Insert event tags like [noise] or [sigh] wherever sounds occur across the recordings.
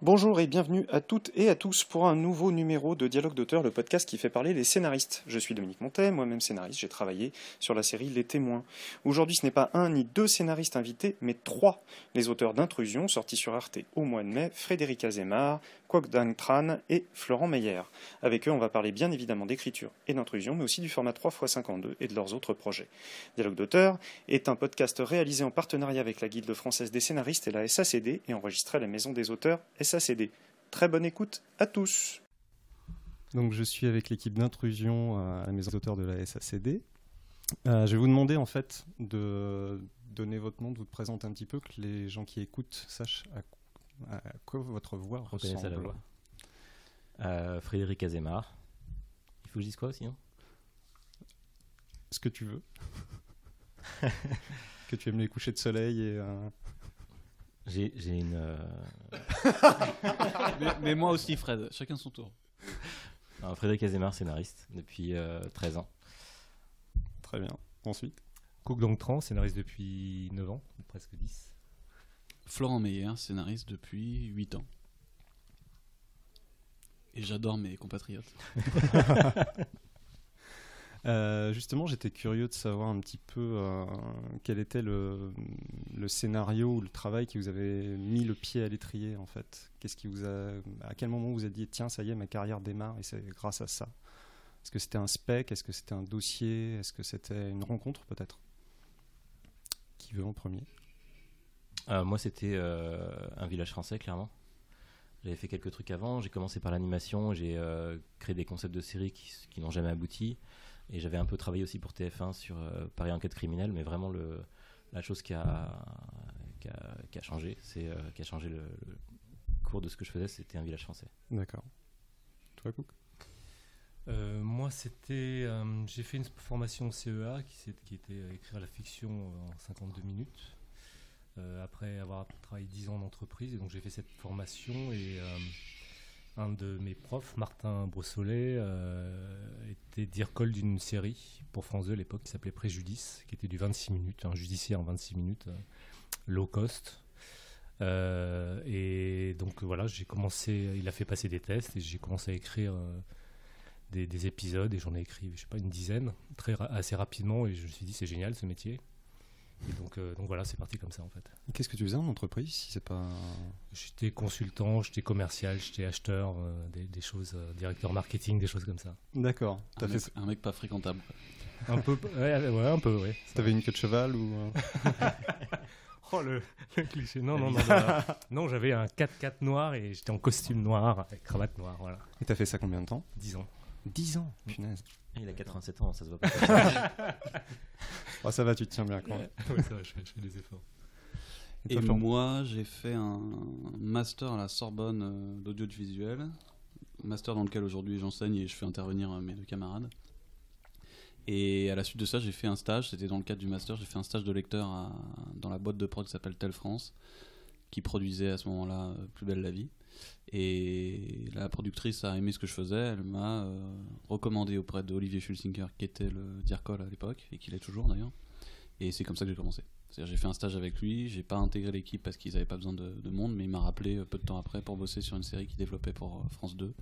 Bonjour et bienvenue à toutes et à tous pour un nouveau numéro de Dialogue d'auteur, le podcast qui fait parler les scénaristes. Je suis Dominique Montet, moi-même scénariste, j'ai travaillé sur la série Les Témoins. Aujourd'hui, ce n'est pas un ni deux scénaristes invités, mais trois. Les auteurs d'Intrusion, sortis sur Arte au mois de mai, Frédéric Azemar, Kwok Tran et Florent Meyer. Avec eux, on va parler bien évidemment d'écriture et d'intrusion, mais aussi du format 3x52 et de leurs autres projets. Dialogue d'auteur est un podcast réalisé en partenariat avec la Guilde française des scénaristes et la SACD et enregistré à la Maison des auteurs SACD. Très bonne écoute à tous. Donc je suis avec l'équipe d'intrusion à la Maison de la SACD. Euh, je vais vous demander en fait de donner votre nom, de vous présenter un petit peu, que les gens qui écoutent sachent à à quoi votre voix ressemble à la voix euh, Frédéric Azemar. Il faut que je dise quoi aussi Ce que tu veux. [laughs] que tu aimes les couchers de soleil et. Euh, j'ai une. Euh, mais, moi aussi, Fred. Chacun son tour. Frédéric Azemar, scénariste depuis 13 ans. Très bien. Ensuite Cook Dong scénariste depuis 9 ans, presque 10. Florent Meyer, scénariste depuis 8 ans. Et j'adore mes compatriotes. [laughs] Euh, justement, j'étais curieux de savoir un petit peu euh, quel était le, scénario ou le travail qui vous avait mis le pied à l'étrier en fait. Qu'est-ce qui vous a, à quel moment vous avez dit tiens ça y est ma carrière démarre et c'est grâce à ça. Est-ce que c'était un spec? Est-ce que c'était un dossier? Est-ce que c'était une rencontre peut-être? Qui veut en premier? Euh, moi, c'était un village français, clairement. J'avais fait quelques trucs avant. J'ai commencé par l'animation. J'ai créé des concepts de séries qui, n'ont jamais abouti. Et j'avais un peu travaillé aussi pour TF1 sur Paris Enquête criminelle. Mais vraiment, le, la chose qui a, qui a, changé, c'est qui a changé le, cours de ce que je faisais, c'était un village français. D'accord. Toi, Cook moi, c'était. j'ai fait une formation CEA qui, qui était écrire la fiction en 52 minutes. Euh, après avoir travaillé 10 ans en entreprise. Et donc j'ai fait cette formation et euh, un de mes profs, Martin Brossolet, euh, était dire-col d'une série pour France 2 à l'époque qui s'appelait Préjudice, qui était du 26 minutes, un judiciaire en 26 minutes, low cost. et donc voilà, j'ai commencé, il a fait passer des tests et j'ai commencé à écrire des, des, épisodes et j'en ai écrit, je sais pas, une dizaine, très assez rapidement et je me suis dit c'est génial ce métier. Et donc, euh, donc voilà, c'est parti comme ça en fait. Qu'est-ce que tu faisais en entreprise si c'est pas J'étais consultant, j'étais commercial, j'étais acheteur, euh, des, choses, euh, directeur marketing, des choses comme ça. D'accord. Un, fait... un mec pas fréquentable. Un peu, ouais, ouais un peu, ouais. [laughs] T'avais une queue de cheval ou [laughs] Oh le, cliché. Non, non, non. non, j'avais un 4x4 noir et j'étais en costume noir avec cravate noire, voilà. Et t'as fait ça combien de temps? 10 ans. 10 ans, punaise. Il a 87 ans, ça se voit pas. [laughs] oh, ça va, tu te tiens bien quand même. ouais, ça va, je fais, des efforts. Et, moi, j'ai fait un master à la Sorbonne euh, d'audiovisuel, master dans lequel aujourd'hui j'enseigne et je fais intervenir euh, mes deux camarades. Et à la suite de ça, j'ai fait un stage, c'était dans le cadre du master, j'ai fait un stage de lecteur dans la boîte de prod qui s'appelle Tel France, qui produisait à ce moment-là euh, Plus belle la vie. Et la productrice a aimé ce que je faisais, elle m'a euh, recommandé auprès d'Olivier Schulzinker, qui était le Dircol à l'époque, et qui l'est toujours d'ailleurs. Et c'est comme ça que j'ai commencé. C'est-à-dire j'ai fait un stage avec lui, j'ai pas intégré l'équipe parce qu'ils n'avaient pas besoin de, monde, mais il m'a rappelé euh, peu de temps après pour bosser sur une série qu'il développait pour France 2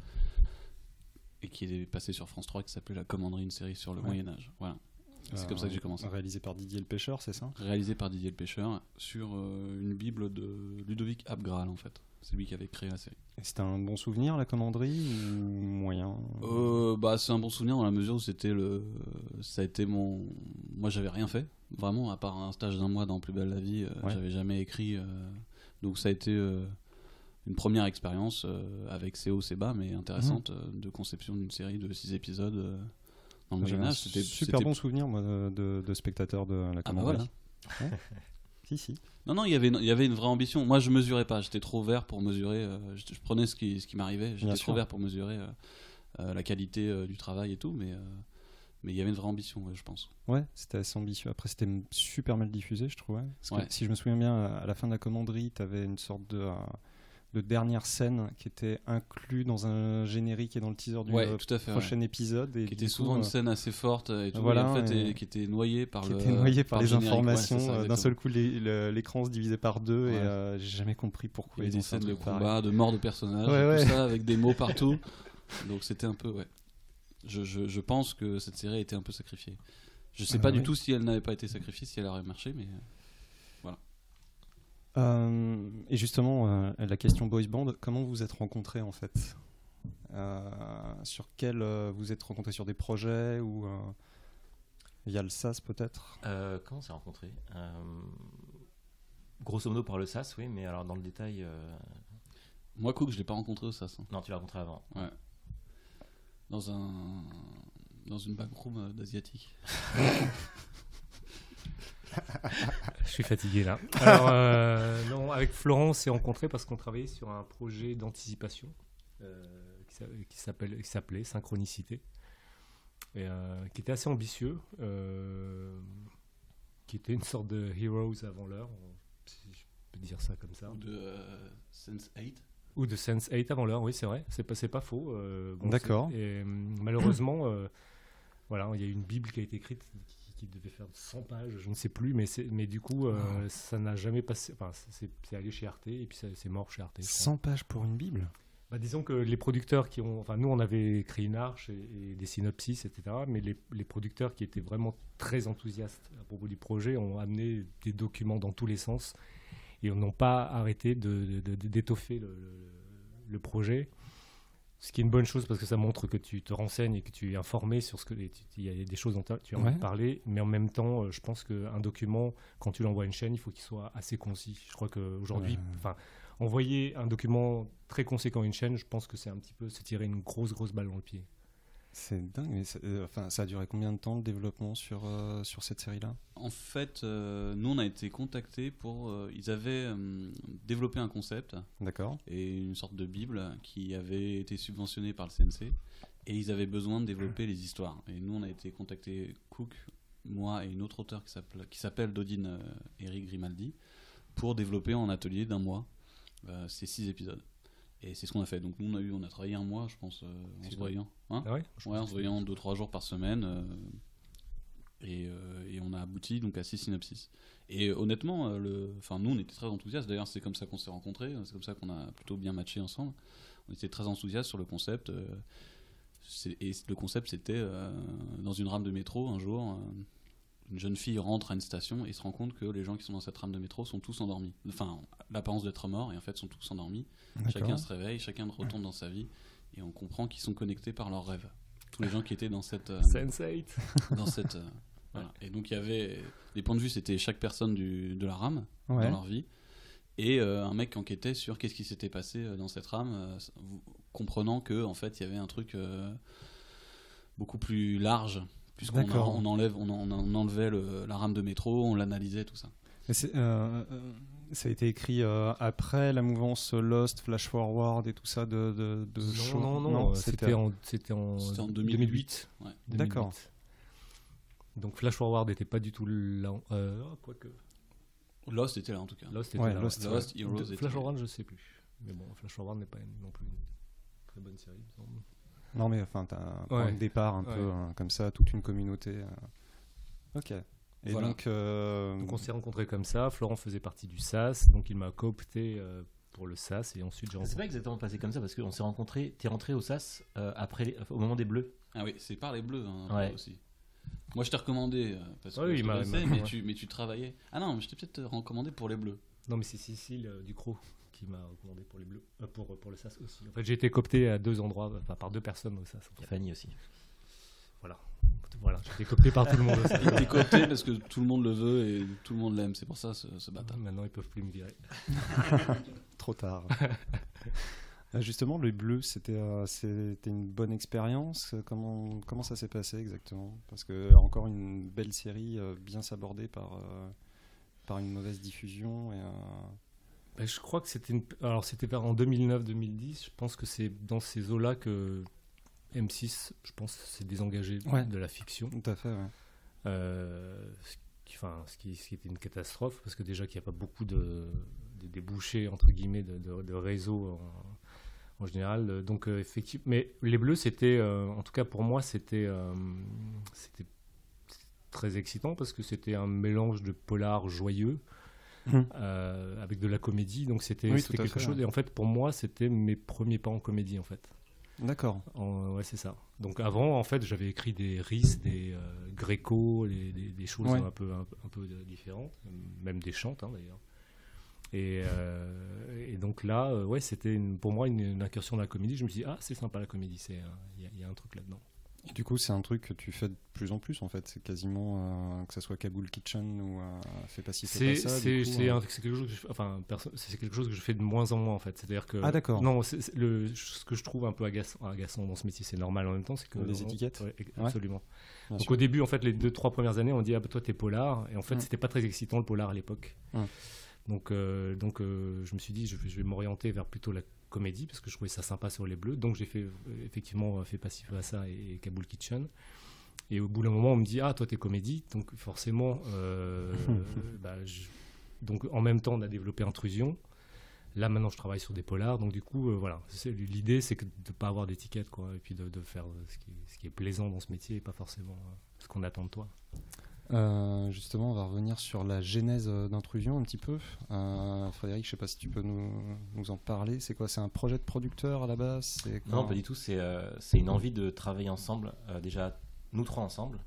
et qui est passée sur France 3 qui s'appelait La Commanderie, une série sur le Moyen Âge. Voilà. C'est comme ça que j'ai commencé. Réalisé par Didier le Pêcheur, c'est ça? Réalisé par Didier le Pêcheur sur une bible de Ludovic Abgral en fait. C'est lui qui avait créé la série. C'était un bon souvenir, la commanderie, ou moyen? Euh, bah, C'est un bon souvenir dans la mesure où c'était le... ça a été mon... Moi, j'avais rien fait, vraiment, à part un stage d'un mois dans Plus belle la vie, euh, j'avais jamais écrit. Euh, donc ça a été une première expérience avec ses hauts, ses bas, mais intéressante, mmh. de conception d'une série de six épisodes C'était super bon souvenir, moi, de, de, spectateur de la ah, bah commanderie. [laughs] Si, si. Non, non, il y avait une, il y avait une vraie ambition. Moi, je mesurais pas. J'étais trop vert pour mesurer. Euh, je, prenais ce qui, ce qui m'arrivait. J'étais trop vert pour mesurer euh, euh, la qualité du travail et tout, mais mais il y avait une vraie ambition, je pense. Ouais, c'était assez ambitieux. Après, c'était super mal diffusé, je trouvais. si je me souviens bien, à la fin de la commanderie, tu avais une sorte de, de dernière scène qui était inclus dans un générique et dans le teaser du Ouais, euh, tout à fait, prochain épisode. Et qui du était coup, souvent une euh, scène assez forte et tout, voilà, et en fait, et- et qui était noyée par qui le était noyé par, le les ouais, informations. euh, D'un seul coup, l'écran se divisait par deux et euh, j'ai jamais compris Il pourquoi y avait ils ont des scènes de pareil. combat, de mort de personnages, tout ça, avec des mots partout. [laughs] Donc c'était un peu, ouais. Je, je, je pense que cette série a été un peu sacrifiée. Je sais Ah pas du ouais. tout si elle n'avait pas été sacrifiée, si elle aurait marché, mais Euh, et justement, euh, la question boys band, comment vous vous êtes rencontrés en fait? Euh, Sur quel euh, vous êtes rencontrés sur des projets ou euh, via le SAS peut-être? Euh, comment on s'est rencontrés? Euh, Grosso modo par le SAS, oui, mais alors dans le détail. euh, moi, Cook, je l'ai pas rencontré au SAS. hein. Non, tu l'as rencontré avant. Dans un. Dans une backroom d'asiatique. [laughs] Je suis fatigué là. Alors, euh, non, avec Florent, on s'est rencontrés parce qu'on travaillait sur un projet d'anticipation euh, qui s'appelait Synchronicité, et, euh, qui était assez ambitieux, euh, qui était une sorte de Heroes avant l'heure, si je peux dire ça comme ça. Ou de euh, Sense 8. Ou de Sense 8 avant l'heure, oui, c'est vrai, c'est pas, pas faux. euh, bon, D'accord. Et malheureusement, euh, voilà, il y a une Bible qui a été écrite qui, qui devait faire 100 pages, je ne sais plus, mais, c'est- mais du coup, euh, Ah. ça n'a jamais passé. Enfin, c'est allé chez Arte et puis c'est mort chez Arte. je crois. 100 pages pour une Bible? Bah, disons que les producteurs qui ont. Enfin, nous, on avait écrit une arche et, et des synopsis, etc. Mais les, les producteurs qui étaient vraiment très enthousiastes à propos du projet ont amené des documents dans tous les sens et n'ont pas arrêté de- de- de- d'étoffer le, le- le projet. Ce qui est une bonne chose parce que ça montre que tu te renseignes et que tu es informé sur ce que. Il y a des choses dont tu as envie Ouais. de parler, mais en même temps, euh, je pense qu'un document, quand tu l'envoies à une chaîne, il faut qu'il soit assez concis. Je crois qu'aujourd'hui, Ouais. enfin, envoyer un document très conséquent à une chaîne, je pense que c'est un petit peu se tirer une grosse, grosse balle dans le pied. C'est dingue, mais ça, euh, enfin, ça a duré combien de temps le développement sur, euh, sur cette série-là? En fait, euh, nous, on a été contactés pour. ils avaient développé un concept D'accord et une sorte de Bible qui avait été subventionnée par le CNC et ils avaient besoin de développer les histoires. Et nous, on a été contactés, Cook, moi et une autre auteure qui s'appelle- qui s'appelle Dodine Eric Grimaldi, pour développer en atelier d'un mois ces six épisodes. Et c'est ce qu'on a fait. Donc nous, on a, eu, on a travaillé un mois, je pense, euh, en se voyant. Hein Ah ouais Ouais, en se voyant 2-3 jours par semaine. euh, et, euh, et on a abouti donc à 6 synopsis. Et honnêtement, le, enfin, nous on était très enthousiastes. D'ailleurs, c'est comme ça qu'on s'est rencontrés. C'est comme ça qu'on a plutôt bien matché ensemble. On était très enthousiastes sur le concept. et le concept, c'était dans une rame de métro un jour. Une jeune fille rentre à une station et se rend compte que les gens qui sont dans cette rame de métro sont tous endormis. Enfin, l'apparence d'être morts et en fait sont tous endormis. Chacun se réveille, chacun retourne dans sa vie et on comprend qu'ils sont connectés par leurs rêves. Tous les gens qui étaient dans cette, euh, Sense8 dans cette, euh, [laughs] voilà. Et donc il y avait les points de vue, c'était chaque personne du, de la rame Ouais. dans leur vie et euh, un mec qui enquêtait sur qu'est-ce qui s'était passé euh, dans cette rame, comprenant que en fait il y avait un truc beaucoup plus large puisqu'on on enlève, on, en- on enlevait le- la rame de métro, on l'analysait tout ça. Mais c'est, euh, euh, ça a été écrit euh, après la mouvance Lost, Flash Forward et tout ça de, de, de show Non, non, non, euh, c'était c'était en, c'était en, C'était en 2008. 2008. Ouais. 2008. D'accord. Donc Flash Forward n'était pas du tout là. Euh, oh. Lost était là en tout cas. Lost était Ouais, là. Lost. Lost, Heroes De- était Flash là. Forward, je sais plus. Mais bon, Flash Forward n'est pas non plus une très bonne série, il me semble. Non, mais enfin, t'as un point Ouais. de départ un Ouais. peu hein, comme ça, toute une communauté. euh. Ok. Et Voilà. donc, euh, Donc on s'est rencontrés comme ça. Florent faisait partie du SAS, donc il m'a coopté euh, pour le SAS et ensuite j'ai C'est pas exactement passé comme ça parce qu'on s'est rencontrés. T'es rentré au SAS euh, après, au moment des Bleus. Ah oui, c'est par les bleus hein, Ouais. aussi. Moi je t'ai recommandé parce que Ouais, oui, je il m'a- connaissais, mais, ouais. tu, mais tu travaillais. Ah non, mais je t'ai peut-être recommandé pour les bleus. Non, mais c'est Cécile euh, Ducrot qui m'a recommandé pour les Bleus, euh, pour, pour le SAS aussi. En fait, j'ai été coopté à deux endroits, enfin, par deux personnes au SAS. en fait. Fanny aussi. Voilà, voilà, j'ai été coopté par tout le monde. Il était coopté parce que tout le monde le veut et tout le monde l'aime. C'est pour ça ce, ce bâtard. Maintenant, ils peuvent plus me virer. [laughs] trop tard. Euh, Justement, le bleu, c'était euh, c'était une bonne expérience. Comment, comment ça s'est passé exactement? Parce que encore une belle série euh, bien sabordée par, euh, par une mauvaise diffusion. Et, euh, Ben, je crois que c'était une... alors c'était vers en 2009-2010. Je pense que c'est dans ces eaux-là que M6, je pense, s'est désengagé Ouais. de la fiction. tout à fait, ouais. Euh, ce, qui, enfin, ce, qui, ce qui était une catastrophe parce que déjà qu'il n'y a pas beaucoup de des bouchées entre guillemets de, de, réseau en, général. Donc effectivement, mais les bleus c'était, en tout cas pour moi c'était c'était très excitant parce que c'était un mélange de polar joyeux. Hum. avec de la comédie, donc c'était quelque chose. Et en fait, pour moi, c'était mes premiers pas en comédie, en fait. D'accord. Ouais, c'est ça. Donc avant, en fait, j'avais écrit des RIS, des euh, Gréco, des, choses un peu, un, peu différentes, même des chantes hein, d'ailleurs. Et, euh, et, donc là, euh, ouais, c'était pour moi une, incursion dans la comédie. Je me suis dit, ah, c'est sympa la comédie, il y, a un truc là-dedans du coup, c'est un truc que tu fais de plus en plus en fait. C'est quasiment euh, que ce soit Kaboul Kitchen ou euh, Fais pas ci, fais pas ça. C'est euh. quelque chose que je, enfin, c'est quelque chose que je fais de moins en moins en fait. C'est-à-dire que ah d'accord. Non, le, ce que je trouve un peu agaçant, agaçant dans ce métier, c'est normal en même temps, c'est que les étiquettes. absolument. Donc au début, en fait, les deux trois premières années, on dit ah bah toi t'es polar, et en fait, mm. c'était pas très excitant le polar à l'époque. Mm. Donc, donc je me suis dit, je vais m'orienter vers plutôt la comédie parce que je trouvais ça sympa sur les bleus. Donc j'ai fait effectivement fait Passif à ça et, Kaboul Kitchen. Et au bout d'un moment, on me dit ah toi t'es comédie, donc forcément, euh, [laughs] bah, donc en même temps on a développé Intrusion. Là maintenant je travaille sur des polars, donc du coup euh, voilà, l'idée c'est de ne pas avoir d'étiquette quoi, et puis de, faire ce qui, ce qui, est plaisant dans ce métier et pas forcément euh, ce qu'on attend de toi. Euh, justement, on va revenir sur la genèse euh, d'intrusion un petit peu. Euh, Frédéric, je sais pas si tu peux nous, nous en parler. C'est quoi? C'est un projet de producteur à la base? Non, pas du tout. C'est une envie de travailler ensemble, déjà nous trois ensemble,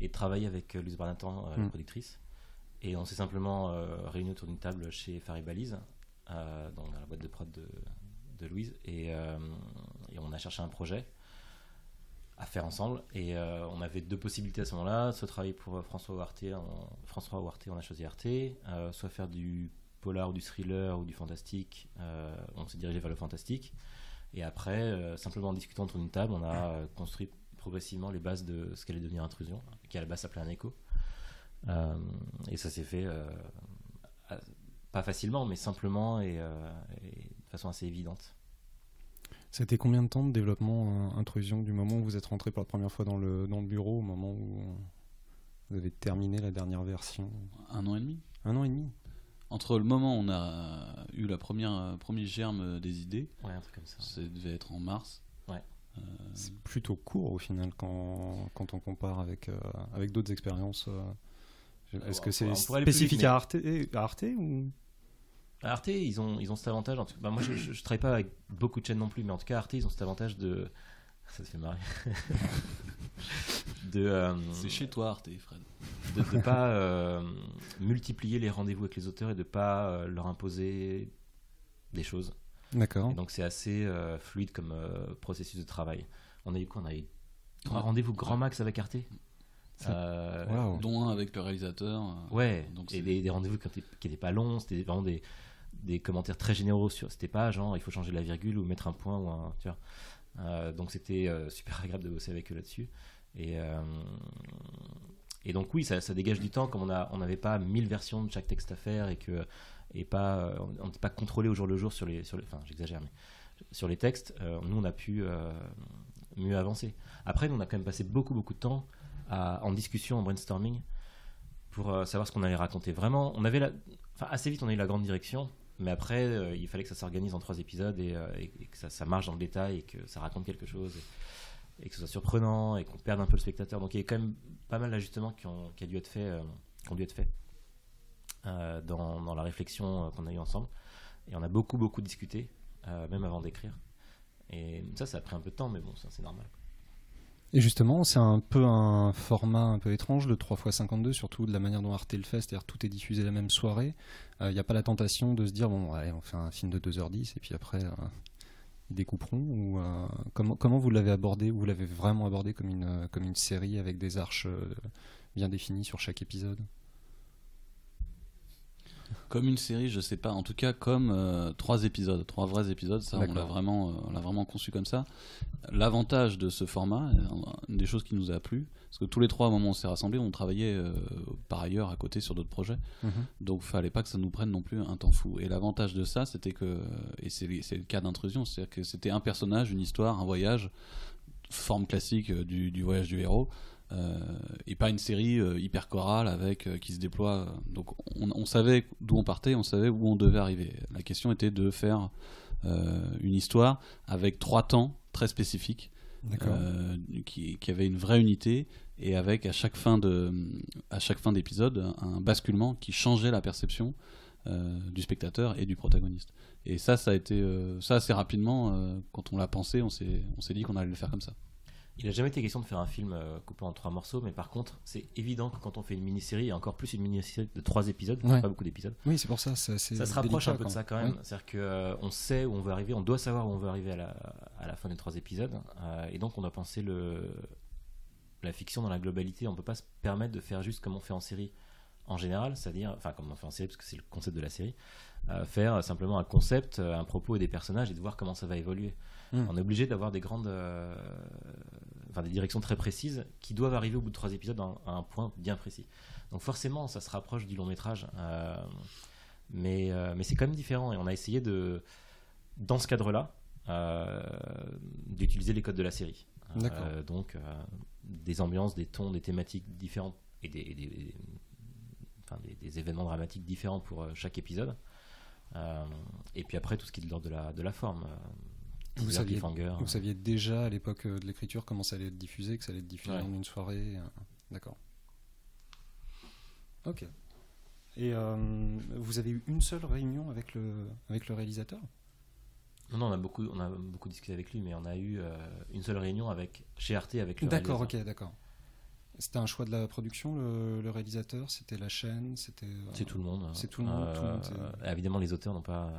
et travailler avec Louise Barnatan, la mm. productrice. Et on s'est simplement réunis autour d'une table chez Faribalise, dans la boîte de prod de, de Louise, et, et on a cherché un projet à faire ensemble. Et euh, on avait deux possibilités à ce moment-là, soit travailler pour euh, François Ouarté, François Ouarté, on a choisi Arte, euh, soit faire du polar ou du thriller ou du fantastique, on s'est dirigé vers le fantastique. Et après, simplement en discutant autour d'une table, on a construit progressivement les bases de ce qu'allait devenir Intrusion, qui à la base s'appelait un écho. et ça s'est fait pas facilement, mais simplement et de façon assez évidente. C'était combien de temps de développement euh, intrusion du moment où vous êtes rentré pour la première fois dans le, dans le bureau au moment où vous avez terminé la dernière version? Un an et demi. Un an et demi. Entre le moment où on a eu la première euh, premier germe des idées, ouais, un truc comme ça. Ça devait être en mars. Ouais. Euh, C'est plutôt court au final quand, quand on compare avec, avec d'autres expériences. Est-ce que c'est spécifique à, Arte, à Arte ou? Arte, ils ont, ils ont cet avantage. En tout... bah, moi, je, je, travaille pas avec beaucoup de chaînes non plus, mais en tout cas, Arte, ils ont cet avantage de. Ça te fait marrer. [laughs] de. Euh, C'est chez toi, Arte, Fred. De ne pas euh, multiplier les rendez-vous avec les auteurs et de pas euh, leur imposer des choses. D'accord. Donc, c'est assez fluide comme processus de travail. On a eu quoi? On a eu trois rendez-vous grand max avec Arte dont un avec le réalisateur. Ouais, donc et des, des rendez-vous qui n'étaient pas longs, c'était vraiment des, des commentaires très généraux sur. C'était pas genre il faut changer la virgule ou mettre un point ou un. Euh, donc c'était euh, super agréable de bosser avec eux là-dessus. Et, euh, et donc oui, ça, dégage du temps comme on n'avait pas mille versions de chaque texte à faire et que et pas on n'était pas contrôlé au jour le jour sur les sur les. Enfin j'exagère mais sur les textes, nous on a pu mieux avancer. Après, nous on a quand même passé beaucoup beaucoup de temps en discussion, en brainstorming pour savoir ce qu'on allait raconter. Vraiment, on avait la, assez vite on a eu la grande direction mais après, euh, il fallait que ça s'organise en trois épisodes euh, et, que ça, marche dans le détail et que ça raconte quelque chose et, que ce soit surprenant et qu'on perde un peu le spectateur. Donc il y a quand même pas mal d'ajustements qui ont, qui dû être fait, euh, ont dû être faits dans, dans, la réflexion qu'on a eue ensemble. Et on a beaucoup, beaucoup discuté, même avant d'écrire. Et ça, ça a pris un peu de temps, mais bon, ça c'est normal. Et justement, c'est un peu un format un peu étrange, le 3x52, surtout de la manière dont Arte le fait, c'est-à-dire tout est diffusé la même soirée. Il euh, n'y a pas la tentation de se dire, bon, on fait un film de 2h10 et puis après, euh, ils découperont ou, euh, comment, vous l'avez abordé Vous l'avez vraiment abordé comme une série avec des arches bien définies sur chaque épisode? Comme une série, je sais pas. En tout cas, comme euh, trois épisodes, trois vrais épisodes. Ça, on l'a vraiment, euh, on l'a vraiment conçu comme ça. L'avantage de ce format, euh, une des choses qui nous a plu, parce que tous les trois, au moment où on s'est rassemblés, on travaillait par ailleurs à côté sur d'autres projets. Mhm. Donc, fallait pas que ça nous prenne non plus un temps fou. Et l'avantage de ça, c'était que, et c'est le cas d'intrusion, c'est-à-dire que c'était un personnage, une histoire, un voyage, forme classique du, du voyage du héros et pas une série hyper chorale avec qui se déploie. Donc on, on savait d'où on partait, on savait où on devait arriver. La question était de faire une histoire avec trois temps très spécifiques euh, qui, qui, avait une vraie unité et avec à chaque fin de à chaque fin d'épisode un basculement qui changeait la perception euh, du spectateur et du protagoniste. Et ça, ça a été euh, ça assez rapidement quand on l'a pensé, on s'est on s'est dit qu'on allait le faire comme ça. Il n'a jamais été question de faire un film coupé en trois morceaux, mais par contre, c'est évident que quand on fait une mini-série, et encore plus une mini-série de trois épisodes, pas beaucoup d'épisodes. Oui, c'est pour ça. Ça, ça se rapproche un peu de ça quand même. C'est-à-dire qu'on on sait où on veut arriver, on doit savoir où on veut arriver à la, à la fin des trois épisodes. Euh, et donc, on doit penser le, la fiction dans la globalité. On ne peut pas se permettre de faire juste comme on fait en série en général, c'est-à-dire, enfin, comme on fait en série, parce que c'est le concept de la série, euh, faire simplement un concept, un propos et des personnages et de voir comment ça va évoluer. Hmm. On est obligé d'avoir des grandes. Euh, enfin, des directions très précises qui doivent arriver au bout de trois épisodes à un point bien précis. Donc, forcément, ça se rapproche du long métrage. mais mais c'est quand même différent. Et on a essayé de. Dans ce cadre-là, euh, d'utiliser les codes de la série. Euh, donc, euh, des ambiances, des tons, des thématiques différentes et des, des, des, événements dramatiques différents pour chaque épisode. et puis après, tout ce qui est de l'ordre de la, de la forme. Vous saviez, vous saviez, déjà à l'époque de l'écriture comment ça allait être diffusé, que ça allait être diffusé en une soirée. D'accord. Ok. Et vous avez eu une seule réunion avec le, avec le réalisateur? Non, on a beaucoup, on a beaucoup discuté avec lui, mais on a eu euh, une seule réunion avec chez Arte avec le D'accord, ok, d'accord. C'était un choix de la production, le, réalisateur? C'était la chaîne? C'était. Euh, c'est tout le monde. C'est tout le monde. Euh, évidemment, les auteurs n'ont pas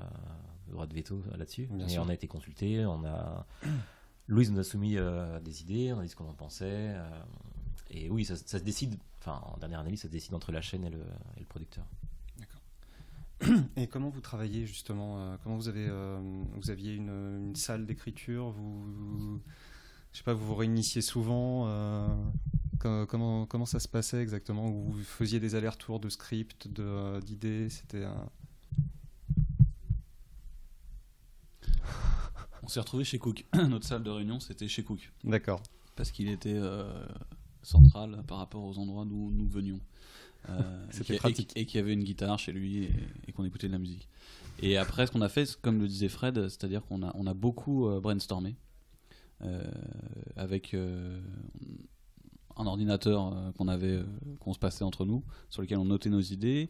droit de veto là-dessus. Mais on a été consulté. On a. [clears throat] Louise nous a soumis des idées. On a dit ce qu'on en pensait. et oui, ça, se décide. Enfin, en dernière analyse, ça se décide entre la chaîne et le, et le producteur. [clears throat] Et comment vous travaillez justement euh, Comment vous avez euh, vous aviez une, salle d'écriture Vous, je sais pas, vous vous réunissiez souvent euh, comment, comment ça se passait exactement Vous faisiez des allers-retours de script, d'idées C'était On s'est retrouvé chez Cook. [clears throat] Notre salle de réunion, c'était chez Cook. D'accord. Parce qu'il était central par rapport aux endroits d'où nous venions. Euh, C'était pratique. Et, qu'il y avait une guitare chez lui et, qu'on écoutait de la musique. Et après, ce qu'on a fait, comme le disait Fred, c'est-à-dire qu'on a, on a beaucoup euh, brainstormé euh, avec un ordinateur qu'on avait, qu'on se passait entre nous, sur lequel on notait nos idées,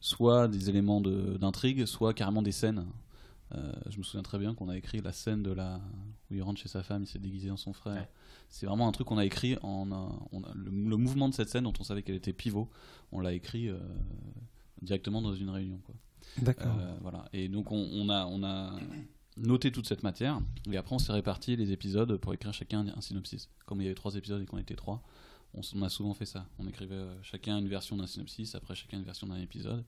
soit des éléments d'intrigue, soit carrément des scènes. Je me souviens très bien qu'on a écrit la scène de la où il rentre chez sa femme, il s'est déguisé en son frère. C'est vraiment un truc qu'on a écrit en le, mouvement de cette scène dont on savait qu'elle était pivot. On l'a écrit euh, directement dans une réunion. D'accord. Euh, voilà. Et donc on, a on a noté toute cette matière et après on s'est réparti les épisodes pour écrire chacun un synopsis. Comme il y avait trois épisodes et qu'on était trois, on, a souvent fait ça. On écrivait euh, chacun une version d'un synopsis, après chacun une version d'un épisode.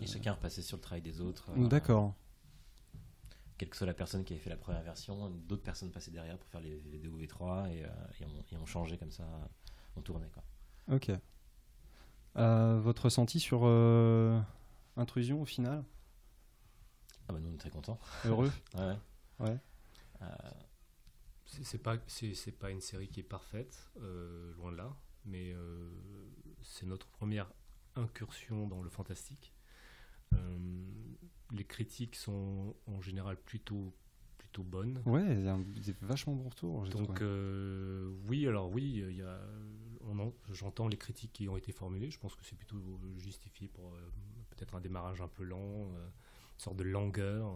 et chacun repassait sur le travail des autres. D'accord quelle que soit la personne qui avait fait la première version, d'autres personnes passaient derrière pour faire les vidéos V3 et, euh, et, on, changeait comme ça, on tournait. Quoi. Ok. Euh, votre ressenti sur euh, Intrusion au final? Ah bah Nous on est très contents. Heureux? [laughs] Ouais. ouais. C'est pas, c'est pas une série qui est parfaite, loin de là, mais c'est notre première incursion dans le fantastique les critiques sont en général plutôt plutôt bonnes. Ouais, il y a des vachement bons retours. Donc euh, oui, alors oui, il y a, j'entends les critiques qui ont été formulées. Je pense que c'est plutôt justifié pour euh, peut-être un démarrage un peu lent, euh, une sorte de langueur,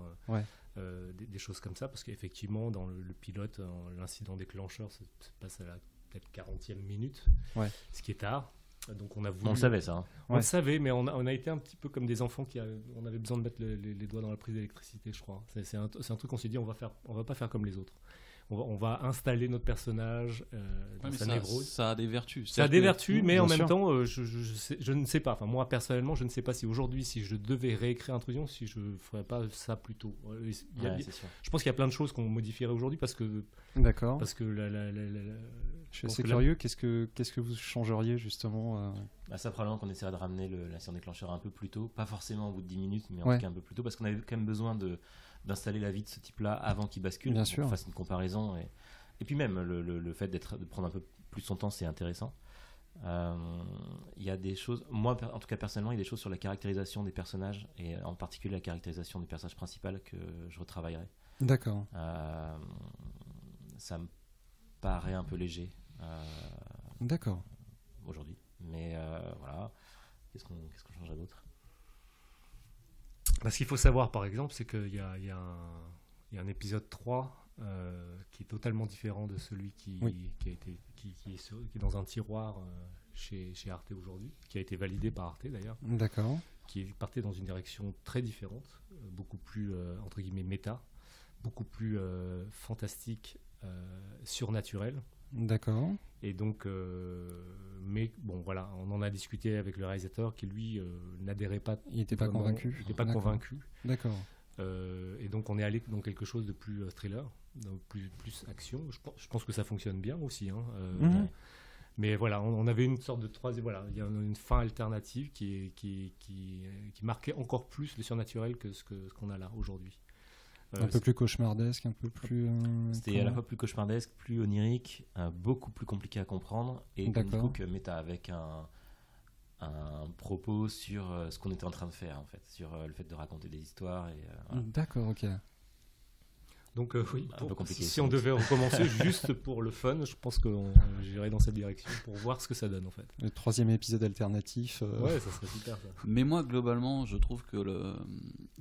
des, choses comme ça, parce qu'effectivement dans le, pilote, l'incident déclencheur se, passe à la peut-être 40e minute, ce qui est tard. Donc on a voulu. On le savait ça. Hein. On le savait, mais on a, on a, été un petit peu comme des enfants qui on avait besoin de mettre les, doigts dans la prise d'électricité, je crois. C'est un, un, truc qu'on s'est dit, on va faire, on va pas faire comme les autres on va, installer notre personnage euh, dans sa ça, Ça a des vertus. Ça a des vertus, mais en même temps, euh, je, ne sais pas. Enfin, moi personnellement, je ne sais pas si aujourd'hui, si je devais réécrire Intrusion, si je ferais pas ça plus tôt. je pense qu'il y a plein de choses qu'on modifierait aujourd'hui parce que. D'accord. Parce que je suis assez curieux. Qu'est-ce que qu'est-ce que vous changeriez justement euh? Bah, Ça, probablement qu'on essaierait de ramener l'incident déclencheur un peu plus tôt, pas forcément au bout de 10 minutes, mais en tout cas un peu plus tôt, parce qu'on avait quand même besoin de d'installer la vie de ce type-là avant qu'il bascule. Bien sûr. fasse une comparaison. Et, et puis même le, le, fait d'être de prendre un peu plus son temps, c'est intéressant. Il y a des choses, moi en tout cas personnellement, il y a des choses sur la caractérisation des personnages et en particulier la caractérisation des personnages principaux que je retravaillerai. D'accord. ça me paraît un peu léger. D'accord. Aujourd'hui. Mais voilà. Qu'est-ce qu'on qu changerait d'autre? Bah, Ce qu'il faut savoir, par exemple, c'est qu'il y, y, y a, un épisode 3 euh, qui est totalement différent de celui qui, qui, a été, qui, qui, est qui, est dans un tiroir euh, chez, chez, Arte aujourd'hui, qui a été validé par Arte d'ailleurs. D'accord. Qui partait dans une direction très différente, euh, beaucoup plus, entre guillemets, méta, beaucoup plus fantastique, surnaturel. D'accord. Et donc, mais bon, voilà, on en a discuté avec le réalisateur qui lui n'adhérait pas. Il n'était pas convaincu. Il n'était pas convaincu. D'accord. et donc, on est allé dans quelque chose de plus thriller donc plus, plus action. Je, je, pense que ça fonctionne bien aussi. Hein, euh, mhm. Mais voilà, on, avait une sorte de troisième. Voilà, il y a une, fin alternative qui, qui, qui, qui, marquait encore plus le surnaturel que ce qu'on ce qu'on a là aujourd'hui. Un peu plus cauchemardesque, un peu plus. Euh, C'était à la fois plus cauchemardesque, plus onirique, beaucoup plus compliqué à comprendre, et du coup que méta avec un, un propos sur euh, ce qu'on était en train de faire en fait, sur le fait de raconter des histoires. et D'accord, ok. Donc euh, oui, si on devait recommencer [laughs] juste pour le fun, je pense que j'irais dans cette direction pour voir ce que ça donne en fait. Le troisième épisode alternatif. Euh. Ouais, ça serait super ça. Mais moi globalement, je trouve que le,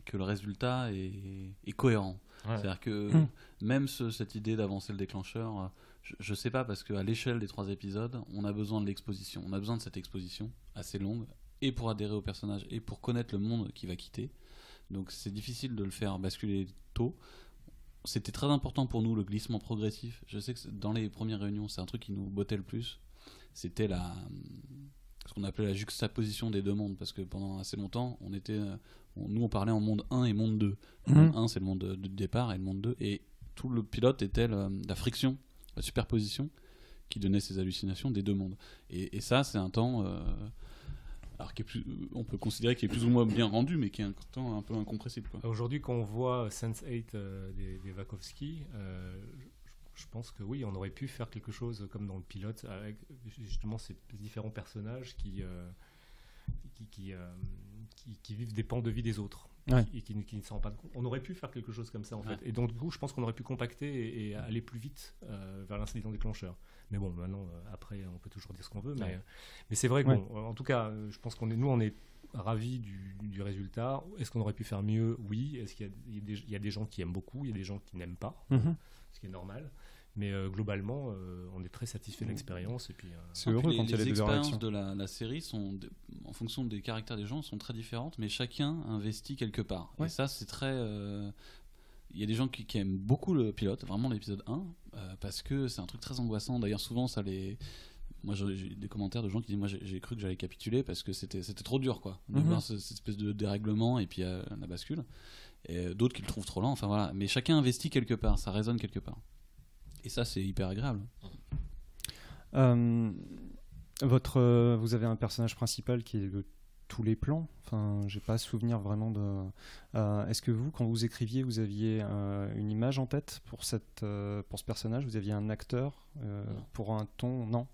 que le résultat est, est cohérent. C'est-à-dire que hum. même cette idée d'avancer le déclencheur, je, je sais pas parce qu'à l'échelle des trois épisodes, on a besoin de l'exposition. On a besoin de cette exposition assez longue et pour adhérer au personnage et pour connaître le monde qui va quitter. Donc c'est difficile de le faire basculer tôt c'était très important pour nous le glissement progressif. Je sais que dans les premières réunions, c'est un truc qui nous bottait le plus. C'était la ce qu'on appelait la juxtaposition des deux mondes parce que pendant assez longtemps, on était nous on parlait en monde 1 et monde 2. Le monde 1 c'est le monde de départ et le monde 2 et tout le pilote était la friction, la superposition qui donnait ces hallucinations des deux mondes. Et, ça, c'est un temps euh, alors on peut considérer qu'il est plus ou moins bien rendu, mais qui est un temps un peu incompressible. Aujourd'hui, quand on voit Sense8 euh, des, des Wachowski, euh, je pense que oui, on aurait pu faire quelque chose comme dans le pilote, avec justement ces différents personnages qui, euh, qui, qui, vivent des pans de vie des autres. Et qui, ne s'en rendent pas compte. On aurait pu faire quelque chose comme ça en fait. Et donc du coup, je pense qu'on aurait pu compacter et, aller plus vite vers l'incident déclencheur. Mais bon, maintenant, euh, après, on peut toujours dire ce qu'on veut. Mais, mais c'est vrai que, en tout cas, euh, je pense qu'on est, nous, on est ravis du, du résultat. Est-ce qu'on aurait pu faire mieux? Oui. Est-ce qu'il y, y, a des gens qui aiment beaucoup, il y a des gens qui n'aiment pas, mhm. ce qui est normal. Mais euh, globalement, on est très satisfait de l'expérience. Et puis, c'est heureux quand les, il y a les expériences de la, la, série sont, en fonction des caractères des gens, sont très différentes, mais chacun investit quelque part. Et ça, c'est très il y a des gens qui, aiment beaucoup le pilote, vraiment l'épisode 1, euh, parce que c'est un truc très angoissant. D'ailleurs, souvent, ça les. Moi, j'ai des commentaires de gens qui disent Moi, j'ai cru que j'allais capituler parce que c'était trop dur, quoi, de mhm. voir cette espèce de dérèglement et puis euh, la bascule. Et d'autres qui le trouvent trop lent. Enfin, voilà. Mais chacun investit quelque part, ça résonne quelque part. Et ça, c'est hyper agréable. Euh, votre, vous avez un personnage principal qui est le tous les plans. Enfin, j'ai pas souvenir vraiment de. Euh, est-ce que vous, quand vous écriviez, vous aviez euh, une image en tête pour cette, euh, pour ce personnage? Vous aviez un acteur pour un ton? Non.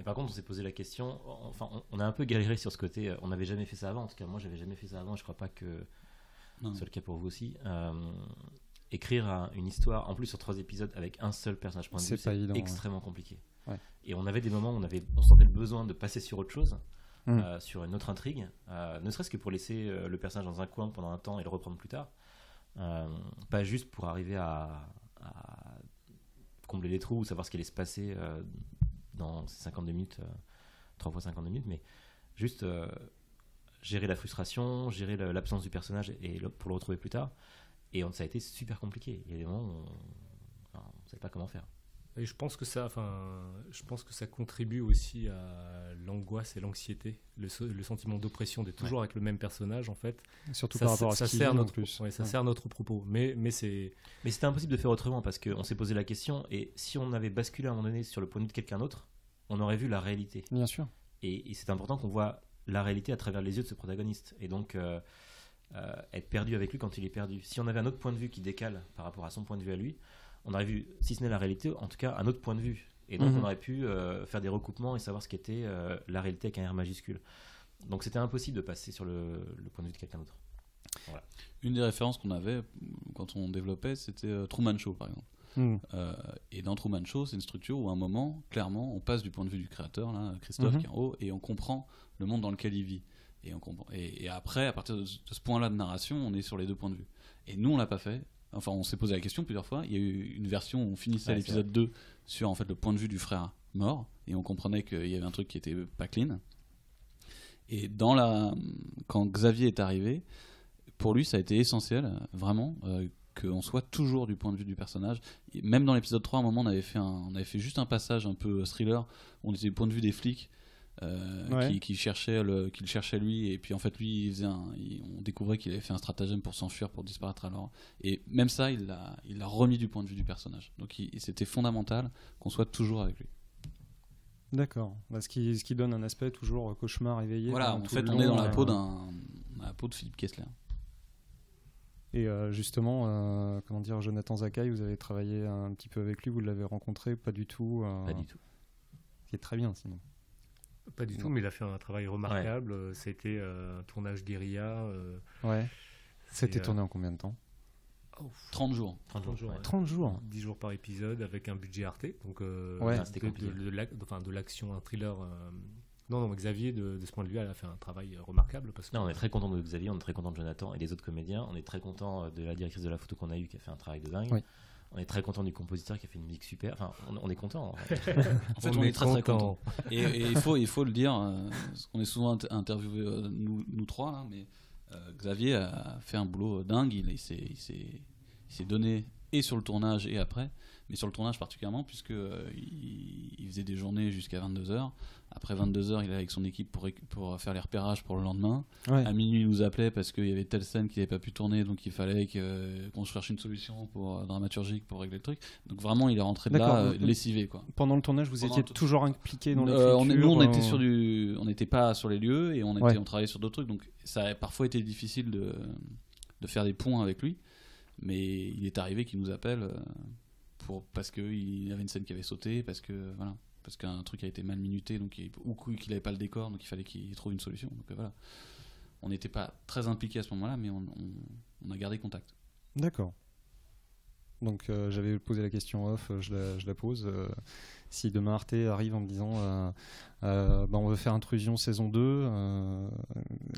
Et par contre, on s'est posé la question. Enfin, on, a un peu galéré sur ce côté. On n'avait jamais fait ça avant. En tout cas, moi, j'avais jamais fait ça avant. Je crois pas que c'est le cas pour vous aussi. Écrire une histoire, en plus sur trois épisodes avec un seul personnage point de vue, c'est extrêmement compliqué. Et on avait des moments où on avait, on sentait le besoin de passer sur autre chose. Mm. Euh, sur une autre intrigue, euh, ne serait-ce que pour laisser euh, le personnage dans un coin pendant un temps et le reprendre plus tard. pas juste pour arriver à, combler les trous ou savoir ce qui allait se passer dans ces 52 minutes, 3 fois 52 minutes, mais juste gérer la frustration, gérer l'absence du personnage et pour le retrouver plus tard. Et ça a été super compliqué. Il y a des moments où on ne savait pas comment faire. Et je pense que ça, enfin, je pense que ça contribue aussi à l'angoisse et l'anxiété, le, sentiment d'oppression d'être toujours avec le même personnage en fait. Surtout par rapport à ça sert notre, plus. ça sert notre propos. Mais, mais c'est. Mais c'était impossible de faire autrement parce qu'on s'est posé la question et si on avait basculé à un moment donné sur le point de vue de quelqu'un d'autre, on aurait vu la réalité. Bien sûr. Et, c'est important qu'on voit la réalité à travers les yeux de ce protagoniste et donc euh, euh, être perdu avec lui quand il est perdu. Si on avait un autre point de vue qui décale par rapport à son point de vue à lui on aurait vu, si ce n'est la réalité, en tout cas un autre point de vue. Et donc Mhm. on aurait pu euh, faire des recoupements et savoir ce qu'était euh, la réalité avec un R majuscule. Donc c'était impossible de passer sur le, le point de vue de quelqu'un d'autre. Une des références qu'on avait quand on développait, c'était euh, Truman Show, par exemple. Euh, et dans Truman Show, c'est une structure où à un moment, clairement, on passe du point de vue du créateur, là, Christophe Mhm. qui est en haut, et on comprend le monde dans lequel il vit. Et, on comprend, et, et après, à partir de ce, point-là de narration, on est sur les deux points de vue. Et nous, on l'a pas fait. Enfin, on s'est posé la question plusieurs fois. Il y a eu une version où on finissait Ouais, l'épisode 2 sur en fait le point de vue du frère mort, et on comprenait qu'il y avait un truc qui était pas clean. Et dans la, quand Xavier est arrivé, pour lui, ça a été essentiel, vraiment, euh, qu'on soit toujours du point de vue du personnage. Et même dans l'épisode 3, à un moment, on avait, fait un, on avait fait juste un passage un peu thriller, où on était du point de vue des flics. Euh, Ouais. qui, qui cherchaient le, qui le cherchaient lui et puis en fait lui il faisait un, il- on découvrait qu'il avait fait un stratagème pour s'enfuir pour disparaître alors et même ça il l'a il l'a remis du point de vue du personnage donc il- c'était fondamental qu'on soit toujours avec lui D'accord. Bah, ce, qui, ce qui donne un aspect toujours cauchemar éveillé. voilà en fait on est long, dans la euh, peau d'un dans la peau de Philippe Kessler Et euh, justement, euh, comment dire, Jonathan Zakai, vous avez travaillé un petit peu avec lui, vous l'avez rencontré, pas du tout. euh, Pas du tout. Qui est très bien sinon. Pas du tout, mais il a fait un travail remarquable. Euh, été euh, un tournage guérilla. euh, Ouais. C'était tourné en combien de temps? oh, 30 jours 30 30 jours, ouais. ouais. 30 jours 10 jours par épisode avec un budget Arte. Donc, euh, Ouais. Ah, c'était de, compliqué. de, l'action, un thriller. euh, Non, non, Xavier, de, de ce point de vue, elle a fait un travail remarquable. Parce que, Non, on est très content de Xavier, on est très content de Jonathan et des autres comédiens. On est très content de la directrice de la photo qu'on a eue qui a fait un travail de dingue. Oui. On est très content du compositeur qui a fait une musique super. Enfin, on, on est content. en fait [laughs] on, est, très très content et, et il faut il faut le dire euh, parce qu'on est souvent inter- interviewé euh, nous, nous trois là mais euh, Xavier a fait un boulot dingue il, il s'est il s'est il s'est donné et sur le tournage et après mais sur le tournage particulièrement puisque euh, il, il faisait des journées jusqu'à 22h après 22h il est avec son équipe pour, faire les repérages pour le lendemain Ouais. à minuit il nous appelait parce qu'il y avait telle scène qui n'avait pas pu tourner donc il fallait qu'on cherche une solution pour euh, dramaturgique pour régler le truc donc vraiment il est rentré de là euh, lessivé quoi Pendant le tournage, vous Pendant étiez toujours impliqué dans euh, on nous, on était sur du, on n'était pas sur les lieux et on était, Ouais. on travaillait sur d'autres trucs, donc ça a parfois été difficile de, de faire des ponts avec lui. Mais il est arrivé qu'il nous appelle pour parce que il y avait une scène qui avait sauté, parce que voilà, parce qu'un truc a été mal minuté, donc ou qu'il n'avait pas le décor, donc il fallait qu'il trouve une solution. Donc euh, voilà, on n'était pas très impliqué à ce moment-là, mais on, a gardé contact. D'accord. Donc euh, j'avais posé la question off, euh, je la, pose. Si demain Arte arrive en me disant euh, euh, bah, on veut faire intrusion saison 2, euh,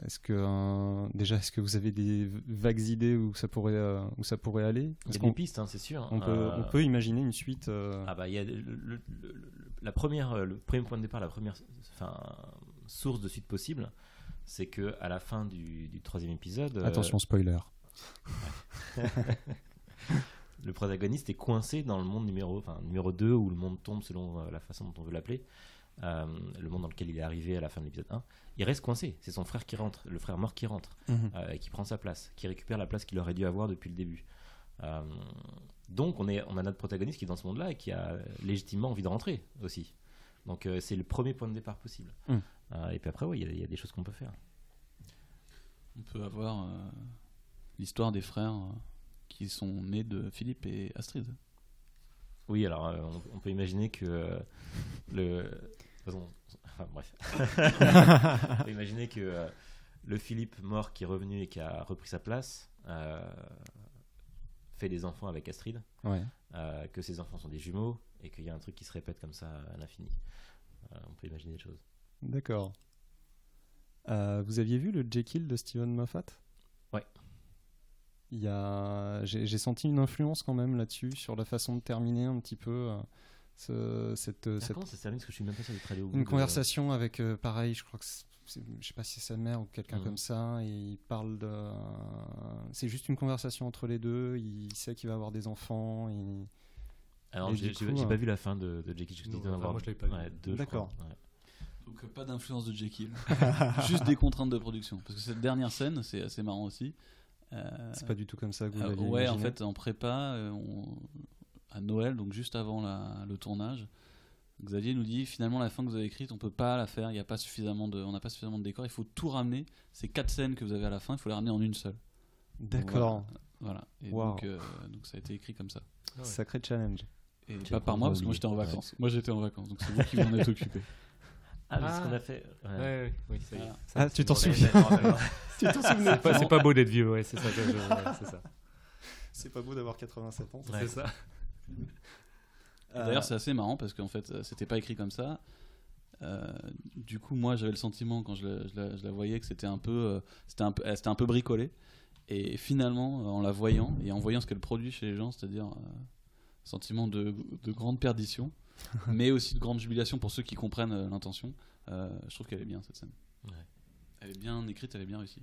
est-ce que euh, déjà est-ce que vous avez des vagues idées où ça pourrait où ça pourrait aller? Il y a des pistes, hein, c'est sûr. on peut, Euh, on peut imaginer une suite Ah bah il y a le, le- la première, le premier point de départ, la première, enfin, source de suite possible, c'est que à la fin du, du troisième épisode, Attention spoiler. [laughs] le protagoniste est coincé dans le monde numéro, enfin, numéro 2 où le monde tombe selon euh, la façon dont on veut l'appeler, euh, le monde dans lequel il est arrivé à la fin de l'épisode 1. Il reste coincé, c'est son frère qui rentre, le frère mort qui rentre, Mhm. euh, et qui prend sa place, qui récupère la place qu'il aurait dû avoir depuis le début. Euh, donc on, est, on a notre protagoniste qui est dans ce monde-là et qui a légitimement envie de rentrer aussi. Donc euh, c'est le premier point de départ possible. Mm. Euh, et puis après, oui, il y a- il y, a des choses qu'on peut faire. On peut avoir euh, l'histoire des frères euh, qui sont nés de Philippe et Astrid. Oui, alors euh, on, on peut imaginer que euh, le. Enfin, bref. [laughs] on peut imaginer que euh, le Philippe mort qui est revenu et qui a repris sa place euh, fait des enfants avec Astrid, Ouais. euh, que ses enfants sont des jumeaux et qu'il y a un truc qui se répète comme ça à l'infini. Euh, on peut imaginer des choses. D'accord. Euh, vous aviez vu le Jekyll de Steven Moffat? Ouais. Il y a, j'ai j'ai senti une influence quand même là-dessus sur la façon de terminer un petit peu euh, ce- cette, euh, Ah, cette comment ça se termine? Parce que je suis même pas sûr d'être allé au bout. une de- conversation avec euh, pareil, je crois que c'est- c'est- je sais pas si c'est sa mère ou quelqu'un Mhm. comme ça, et il parle de, c'est juste une conversation entre les deux. Il sait qu'il va avoir des enfants. il- Alors, Et j'ai euh, pas vu la fin de, de Jackie. Je Non, enfin, avoir moi, je l'avais pas vu. ouais, deux, je D'accord. Ouais. Donc euh, pas d'influence de Jekyll, [laughs] juste des contraintes de production. Parce que cette dernière scène, c'est assez marrant aussi. Euh, C'est pas du tout comme ça que vous euh, l'aviez ouais, en fait, en prépa, euh, on- à Noël, donc juste avant la- le tournage, Xavier nous dit finalement la fin que vous avez écrite, on peut pas la faire. Il y a pas suffisamment de, on n'a pas suffisamment de décors. Il faut tout ramener. Ces quatre scènes que vous avez à la fin, il faut les ramener en une seule. D'accord. Voilà. Et Wow. donc, euh, donc ça a été écrit comme ça. ouais. Sacré challenge. Et pas par moi, parce que moi j'étais en vacances. Moi j'étais en vacances, donc c'est vous qui vous en êtes [laughs] occupé. Ah, mais Ah. ce qu'on a fait. ouais. Oui, ça y est. Voilà. Ça, Ah, tu t'en souviens. Tu t'en C'est [laughs] pas, c'est pas beau d'être vieux, ouais, c'est ça. que je- ouais, [laughs] c'est ça. C'est pas beau d'avoir 87 ans. Ouais. C'est ça. D'ailleurs, c'est assez marrant parce qu'en fait, euh, c'était pas écrit comme ça. Euh, du coup, moi, j'avais le sentiment quand je la, je la- je la voyais que c'était un peu, euh, c'était un peu, euh, c'était un peu bricolé. Et finalement, euh, en la voyant et en voyant ce qu'elle produit chez les gens, c'est-à-dire euh, sentiment de, de grande perdition, [laughs] mais aussi de grande jubilation pour ceux qui comprennent euh, l'intention. euh, je trouve qu'elle est bien cette scène. Ouais. Elle est bien écrite, elle est bien réussie.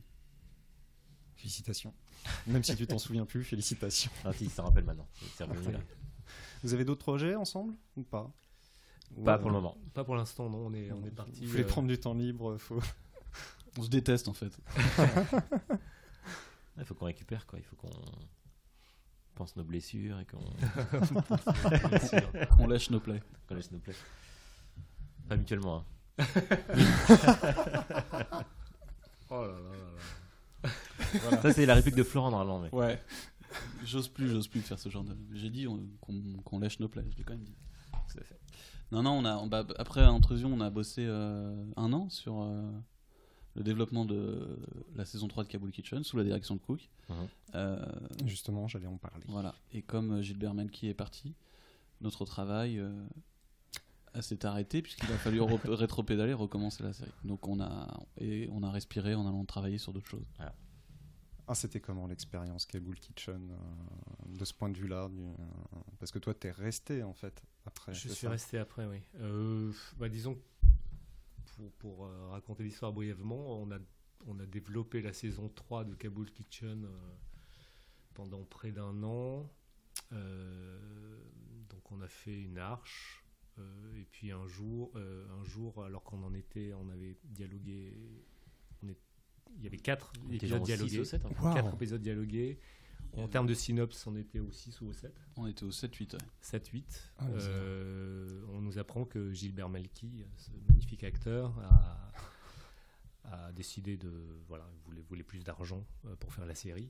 Félicitations. [laughs] Même si tu t'en souviens plus, félicitations. Ah, si, il s'en rappelle maintenant. C'est revenu là. Vous avez d'autres projets ensemble ou pas? Pas euh, pour le moment. Pas pour l'instant, non. On est, on est parti. Vous voulez euh, prendre du temps libre faut... On se déteste en fait. [laughs] Il faut qu'on récupère, quoi. Il faut qu'on pense nos blessures et qu'on. [laughs] On lâche nos plaies. qu'on laisse nos plaies. Pas mutuellement. hein. [laughs] Oh là là là là. Ça, c'est la réplique de Florent normalement. Mais... Ouais. J'ose plus, j'ose plus faire ce genre de. J'ai dit on- qu'on qu'on lèche nos plaies, je l'ai quand même dit. Tout à fait. Non, non, on a, on- bah, après Intrusion, on a bossé euh, un an sur euh, le développement de la saison 3 de Kabul Kitchen sous la direction de Cook. Mhm. Euh, Justement, j'allais en parler. voilà. Et comme euh, Gilbert Melki est parti, notre travail euh, a- s'est arrêté puisqu'il a fallu [laughs] rétro-pédaler, recommencer la série. Donc on a, et on a respiré en allant travailler sur d'autres choses. Ah, c'était comment l'expérience Kabul Kitchen euh, de ce point de vue-là du- euh, Parce que toi, t'es resté en fait après. Je suis ça? resté après, oui. Euh, bah, disons, que pour, pour euh, raconter l'histoire brièvement, on a, on a développé la saison 3 de Kabul Kitchen euh, pendant près d'un an. Euh, donc on a fait une arche. euh, et puis un jour, euh, un jour, alors qu'on en était, on avait dialogué. On est, il y avait quatre On était épisodes genre au six dialogués. ou sept, hein. Quatre épisodes dialogués. En termes de synopsis, on était au 6 ou au 7 On était au 7-8. ouais. 7-8. Ah, Euh, on nous apprend que Gilbert Melki, ce magnifique acteur, a, a décidé de. Voilà, il voulait, voulait plus d'argent euh, pour faire la série.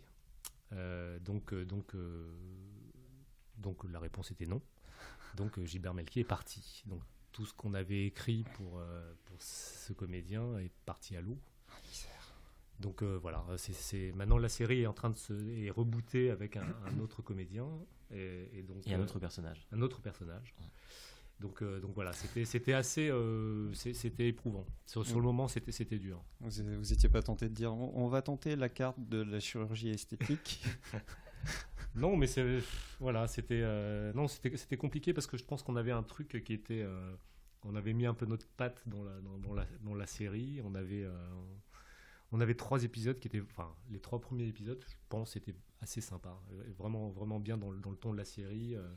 Euh, donc, donc, donc la réponse était non. Donc Gilbert Melki est parti. Donc tout ce qu'on avait écrit pour, euh, pour ce comédien est parti à l'eau. Donc euh, voilà, c'est, c'est- maintenant la série est en train de se est rebootée avec un, un autre comédien et, et donc Et un euh, autre personnage. un autre personnage. Donc, euh, donc voilà, c'était, c'était assez, euh, c'était éprouvant. Sur, sur le moment, c'était, c'était dur. Vous, vous étiez pas tenté de dire on, on va tenter la carte de la chirurgie esthétique [laughs] Non, mais c'est, voilà, c'était, euh, non, c'était, c'était compliqué parce que je pense qu'on avait un truc qui était, euh, on avait mis un peu notre patte dans la, dans, dans la, dans la série. On avait, euh, on avait trois épisodes qui étaient, enfin, les trois premiers épisodes, je pense, étaient assez sympas, Euh, vraiment, vraiment bien dans le, dans le ton de la série. euh,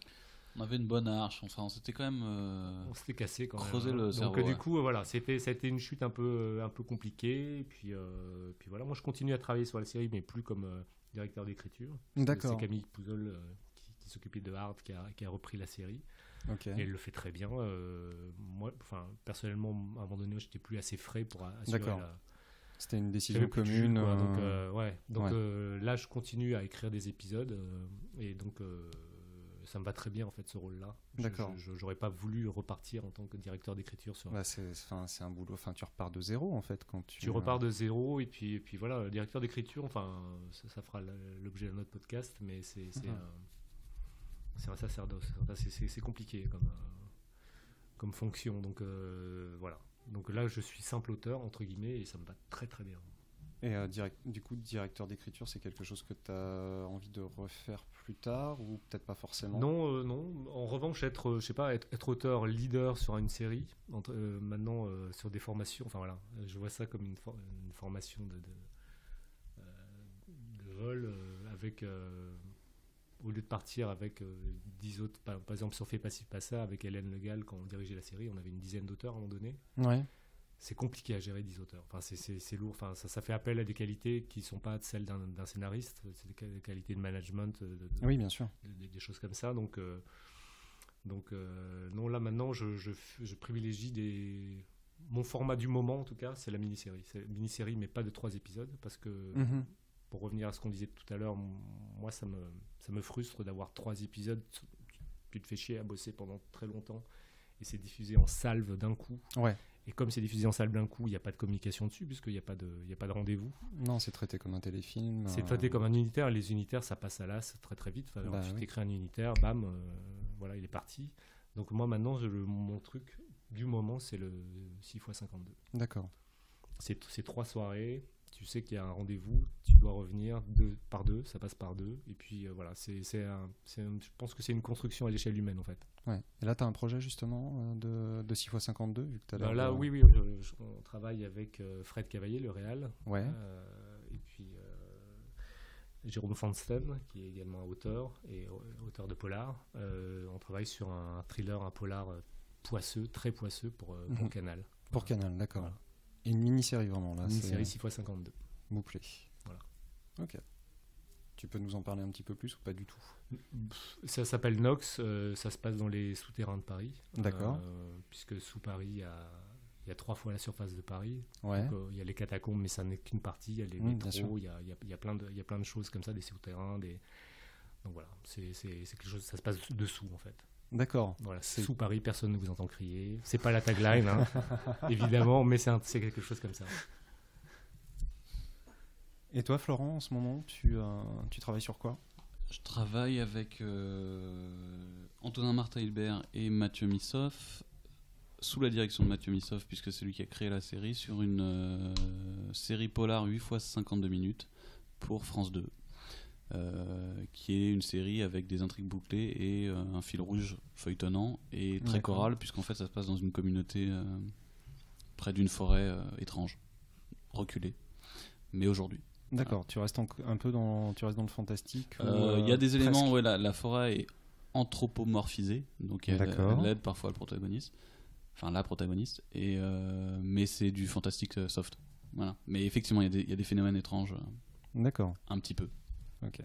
On avait une bonne arche. Enfin, c'était quand même. euh, On s'était cassé quand Creuser même. le hein. Donc cerveau, euh, du coup, voilà, c'était, ça a été une chute un peu, un peu compliquée. Et puis, euh, puis voilà, moi je continue à travailler sur la série, mais plus comme euh, directeur d'écriture. D'accord. C'est Camille Pouzol euh, qui, qui s'occupait de Hard qui a, qui a repris la série. Ok. Et elle le fait très bien. euh, moi, enfin, personnellement, à un moment donné, j'étais plus assez frais pour assurer D'accord. la. C'était une décision jus, commune. Donc, euh, euh, ouais. Donc ouais. euh, là, je continue à écrire des épisodes et donc. ça me va très bien en fait ce rôle-là. D'accord. J'aurais pas voulu repartir en tant que directeur d'écriture sur, bah, c'est un boulot. Enfin, tu repars de zéro en fait quand tu. tu repars de zéro et puis, et puis voilà, directeur d'écriture, enfin, ça, ça fera l'objet de notre podcast, mais c'est c'est un, c'est un sacerdoce. Enfin, c'est- compliqué comme, euh, comme fonction. Donc euh, voilà. Donc là, je suis simple auteur, entre guillemets, et ça me va très très bien. Et euh, direct- du coup, directeur d'écriture, c'est quelque chose que tu as envie de refaire plus tard ou peut-être pas forcément? Non, euh, non. En revanche, être, euh, je sais pas, être, être auteur leader sur une série, entre- euh, maintenant sur des formations, enfin voilà, je vois ça comme une, for- une formation de, de, de vol avec, au lieu de partir avec euh, 10 autres, par, par exemple sur Fait pas ci, pas ça, avec Hélène Legal, quand on dirigeait la série, on avait une dizaine d'auteurs à un moment donné. Ouais. C'est compliqué à gérer 10 auteurs. Enfin, c'est- lourd. Enfin, ça, ça fait appel à des qualités qui ne sont pas celles d'un scénariste. C'est des, qua- des qualités de management, de- de- de- Oui, bien sûr. des, des choses comme ça. Donc, euh, donc euh, non, là maintenant, je, je, je privilégie des. Mon format du moment, en tout cas, c'est la mini-série. C'est une mini-série, mais pas de trois épisodes, parce que Mhm. Pour revenir à ce qu'on disait tout à l'heure, moi, ça me, ça me frustre d'avoir trois épisodes. Tu te fais chier à bosser pendant très longtemps et c'est diffusé en salve d'un coup. Ouais. Et comme c'est diffusé en salve d'un coup, il n'y a pas de communication dessus, puisqu'il n'y a pas de, il y a pas de rendez-vous. Non, c'est traité comme un téléfilm. C'est euh, traité comme un unitaire. Les unitaires, ça passe à l'as très très vite. Enfin, Bah tu oui. t'écris un unitaire, bam, euh, voilà, il est parti. Donc moi maintenant, je, le- mon truc du moment, c'est le 6 x 52. D'accord. C'est trois soirées. Tu sais qu'il y a un rendez-vous, tu dois revenir deux, par deux, ça passe par deux. Et puis euh, voilà, c'est, je pense que c'est une construction à l'échelle humaine en fait. Ouais. Et là, tu as un projet justement euh, de, de 6x52 vu que t'as Ben là, de- oui, oui, je- je- on travaille avec euh, Fred Cavaillé, le réal, Ouais. euh, et puis euh, Jérôme Fansten, qui est également auteur et euh, auteur de polar. Euh, on travaille sur un thriller, un polar euh, poisseux, très poisseux pour, euh, pour Mhm. Canal. Pour Canal, d'accord. Voilà. Une mini-série vraiment là. Une série 6x52. bouclé. Voilà. Ok. Tu peux nous en parler un petit peu plus ou pas du tout? Ça s'appelle Nox, euh, ça se passe dans les souterrains de Paris. D'accord. Euh, puisque sous Paris, il y a, il y a trois fois la surface de Paris. Ouais. Donc, euh, il y a les catacombes, mais ça n'est qu'une partie. Il y a les Mm, sûr. métros, il y a, il y a- il y a plein de, choses comme ça, des souterrains. Des... Donc voilà, c'est quelque chose, ça se passe dessous en fait. D'accord. Voilà, C'est- sous Paris, personne ne vous entend crier. C'est pas la tagline, hein, [laughs] évidemment, mais c'est un- c'est quelque chose comme ça. Et toi, Florent, en ce moment, tu, euh, tu travailles sur quoi? Je travaille avec euh, Antonin Martin-Hilbert et Mathieu Missoff, sous la direction de Mathieu Missoff, puisque c'est lui qui a créé la série, sur une euh, série polar 8 fois 52 minutes pour France 2, euh, qui est une série avec des intrigues bouclées et euh, un fil rouge feuilletonnant et très choral, puisqu'en fait ça se passe dans une communauté euh, près d'une forêt euh, étrange, reculée, mais aujourd'hui. D'accord. Tu restes en- un peu dans, tu restes dans le fantastique. Euh, Il y euh, a des éléments où la, la forêt est anthropomorphisée, donc elle, elle aide parfois le protagoniste, enfin la protagoniste, et, euh, mais c'est du fantastique euh, soft. Voilà. Mais effectivement, il y, a des- il y a des phénomènes étranges, euh, D'accord. un petit peu. Ok.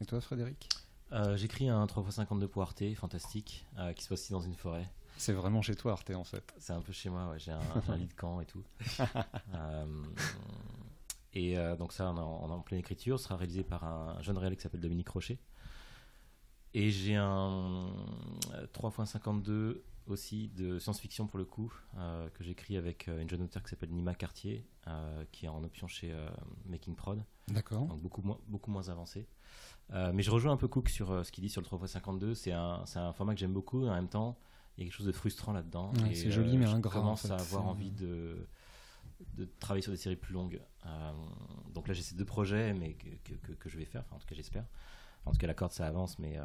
Et toi, Frédéric Euh, J'écris un 3x52 pour Arte, fantastique, euh, qui se passe aussi dans une forêt. C'est vraiment chez toi, Arte, en fait. C'est un peu chez moi, ouais, j'ai un, lit de camp et tout. [laughs] Euh, et donc ça, on est en, pleine écriture, ce sera réalisé par un jeune réel qui s'appelle Dominique Rocher. Et j'ai un euh, 3x52 aussi de science-fiction pour le coup, euh, que j'écris avec euh, une jeune auteure qui s'appelle Nima Cartier, euh, qui est en option chez euh, Making Prod, D'accord. donc beaucoup moins, beaucoup moins avancé. Mais je rejoins un peu Cook sur ce qu'il dit sur le 3x52. C'est un, format que j'aime beaucoup. Et en même temps, il y a quelque chose de frustrant là-dedans. Ouais, c'est joli, mais je ingrat, commence en fait. à avoir envie de, de travailler sur des séries plus longues. Donc là, j'ai ces deux projets, mais que, que- que- que je vais faire. Enfin, en tout cas, j'espère. En tout cas, la corde, ça avance, mais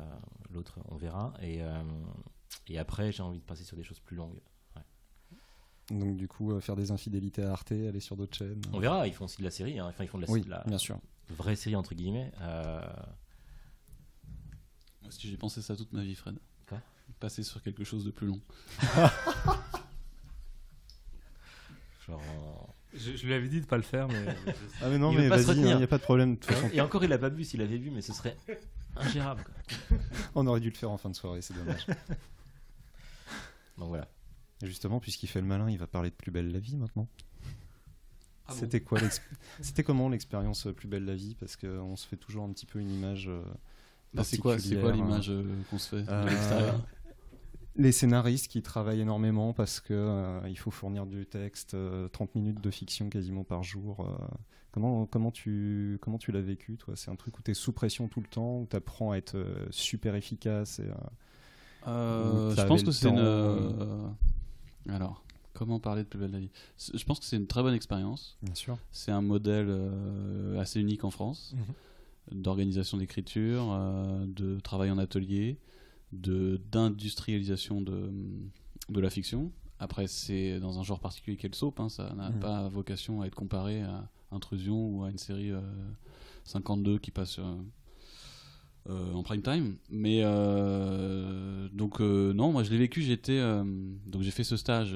l'autre, on verra. Et, et après, j'ai envie de passer sur des choses plus longues. Donc, du coup, euh, faire des infidélités à Arte, aller sur d'autres chaînes. On verra. Ils font aussi de la série. hein. Enfin, ils font de la, Oui, de la bien sûr. vraie série, entre guillemets. Euh, Moi aussi, j'ai pensé ça toute ma vie, Fred. Quoi? Passer sur quelque chose de plus long. [laughs] genre en- Je, je lui avais dit de pas le faire, mais [laughs] Ah, mais non, Il mais vas-y, il retenir. n'y a pas de problème. De toute façon, Et encore, il a pas bu. S'il avait bu, mais ce serait ingérable. quoi. [laughs] on aurait dû le faire en fin de soirée, c'est dommage. Donc voilà. Et justement, puisqu'il fait le malin, il va parler de Plus belle la vie maintenant. Ah bon C'était quoi [laughs] C'était comment l'expérience euh, Plus belle la vie? Parce qu'on se fait toujours un petit peu une image. euh, Bah, c'est quoi, c'est quoi particulière, l'image euh, qu'on se fait de Euh, l'extérieur? Les scénaristes qui travaillent énormément parce que euh, il faut fournir du texte, euh, 30 minutes de fiction quasiment par jour. euh. comment, comment tu, comment tu l'as vécu, toi? C'est un truc où tu es sous pression tout le temps, où tu apprends à être euh, super efficace et, euh, je pense le que c'est une. euh, Alors, comment parler de plus belle la vie? Je pense que c'est une très bonne expérience. Bien sûr. C'est un modèle euh, assez unique en France d'organisation d'écriture, de travail en atelier, de d'industrialisation de, de la fiction. Après, c'est dans un genre particulier qu'elle soap, hein, ça n'a Mhm. pas vocation à être comparé à Intrusion ou à une série euh, 52 qui passe euh, en prime time. Mais euh, donc, euh, non, moi je l'ai vécu, j'étais. donc j'ai fait ce stage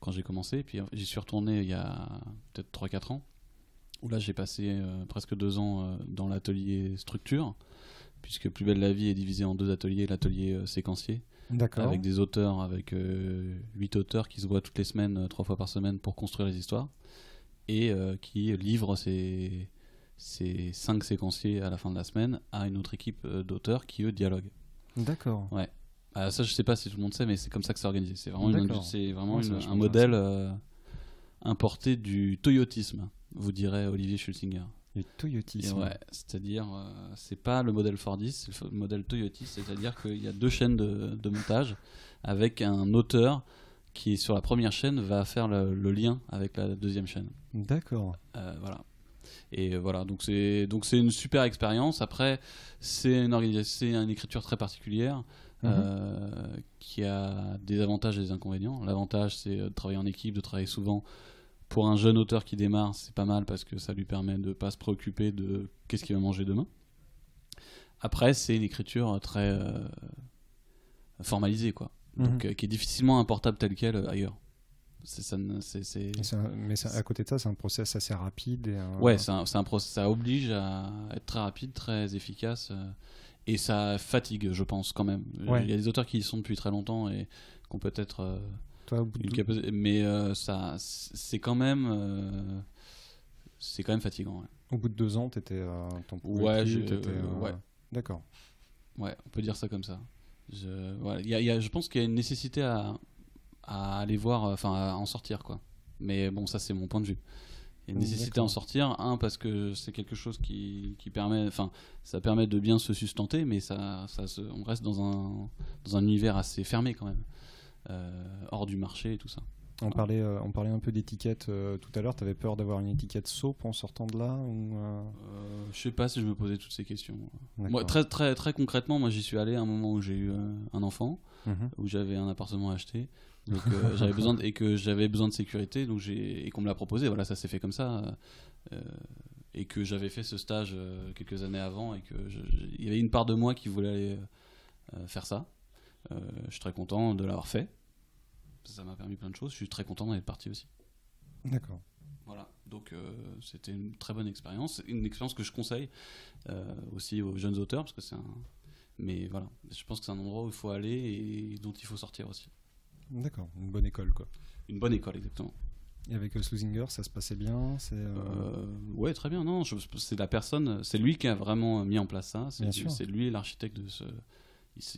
quand j'ai commencé, puis j'y suis retourné il y a peut-être 3-4 ans où là j'ai passé presque deux ans dans l'atelier structure, puisque Plus belle la vie est divisé en deux ateliers, l'atelier séquencier, D'accord. avec des auteurs, avec huit auteurs qui se voient toutes les semaines, trois fois par semaine pour construire les histoires, et qui livrent ces, ces cinq séquenciers à la fin de la semaine à une autre équipe d'auteurs qui eux dialoguent. D'accord. Ouais. Ah, ça, je sais pas si tout le monde sait, mais c'est comme ça que c'est organisé. C'est vraiment, une- D'accord. c'est vraiment une- un modèle euh, importé du toyotisme, vous dirait Olivier Schulsinger. Du Et toyotisme. ouais, c'est-à-dire, euh, c'est pas le modèle Fordiste, c'est le modèle Toyotiste, c'est-à-dire qu'il y a deux chaînes de, de montage avec un auteur qui, sur la première chaîne, va faire le, le lien avec la deuxième chaîne. D'accord. Euh, voilà. Et euh, voilà, donc c'est donc c'est une super expérience. Après, c'est une une écriture très particulière Mhm. euh, qui a des avantages et des inconvénients. L'avantage, c'est de travailler en équipe, de travailler souvent. Pour un jeune auteur qui démarre, c'est pas mal parce que ça lui permet de pas se préoccuper de qu'est-ce qu'il va manger demain. Après, c'est une écriture très euh, formalisée, quoi. Donc, Mhm. euh, qui est difficilement importable telle quelle euh, ailleurs. Ça, c'est- mais à côté de ça, c'est un process assez rapide. Et un- Ouais, c'est un, un process, ça oblige à être très rapide, très efficace, euh, et ça fatigue, je pense, quand même. Ouais. Il y a des auteurs qui y sont depuis très longtemps et qui ont peut-être euh, Toi, au bout une de- mais euh, ça, c'est quand même, euh, c'est quand même fatigant. Ouais, Au bout de deux ans, t'étais. Euh, pouvais Ouais, ouais. D'accord. Ouais, on peut dire ça comme ça. Je, voilà, il y a- il y a- je pense qu'il y a une nécessité à, à aller voir, euh, enfin, à en sortir, quoi. Mais bon, ça, c'est mon point de vue. Il y a une Mm, nécessité à en sortir. Un, parce que c'est quelque chose qui, qui permet, enfin, ça permet de bien se sustenter, mais ça, ça se- on reste dans un, dans un univers assez fermé quand même, euh, hors du marché et tout ça. On parlait, euh, on parlait un peu d'étiquette euh, tout à l'heure. T'avais peur d'avoir une étiquette soap en sortant de là ou euh, je sais pas si je me posais toutes ces questions. Moi, très, très, très concrètement, moi, j'y suis allé à un moment où j'ai eu un enfant. Mhm. où j'avais un appartement à acheter donc euh, [laughs] j'avais besoin de- et que j'avais besoin de sécurité donc j'ai et qu'on me l'a proposé. Voilà ça s'est fait comme ça euh, et que j'avais fait ce stage euh, quelques années avant et que il y avait une part de moi qui voulait aller faire ça. Je suis très content de l'avoir fait. Ça m'a permis plein de choses. Je suis très content d'en être parti aussi. D'accord. voilà, donc euh, c'était une très bonne expérience, une expérience que je conseille euh, aussi aux jeunes auteurs parce que c'est un. Mais voilà, je pense que c'est un endroit où il faut aller et dont il faut sortir aussi. D'accord. Une bonne école, quoi. Une bonne école, exactement. Et avec euh, Sluzinger, ça se passait bien. C'est. euh, Euh, ouais, très bien. Non, je- c'est la personne, c'est lui qui a vraiment mis en place ça. C'est Bien lui- sûr. c'est lui l'architecte de ce.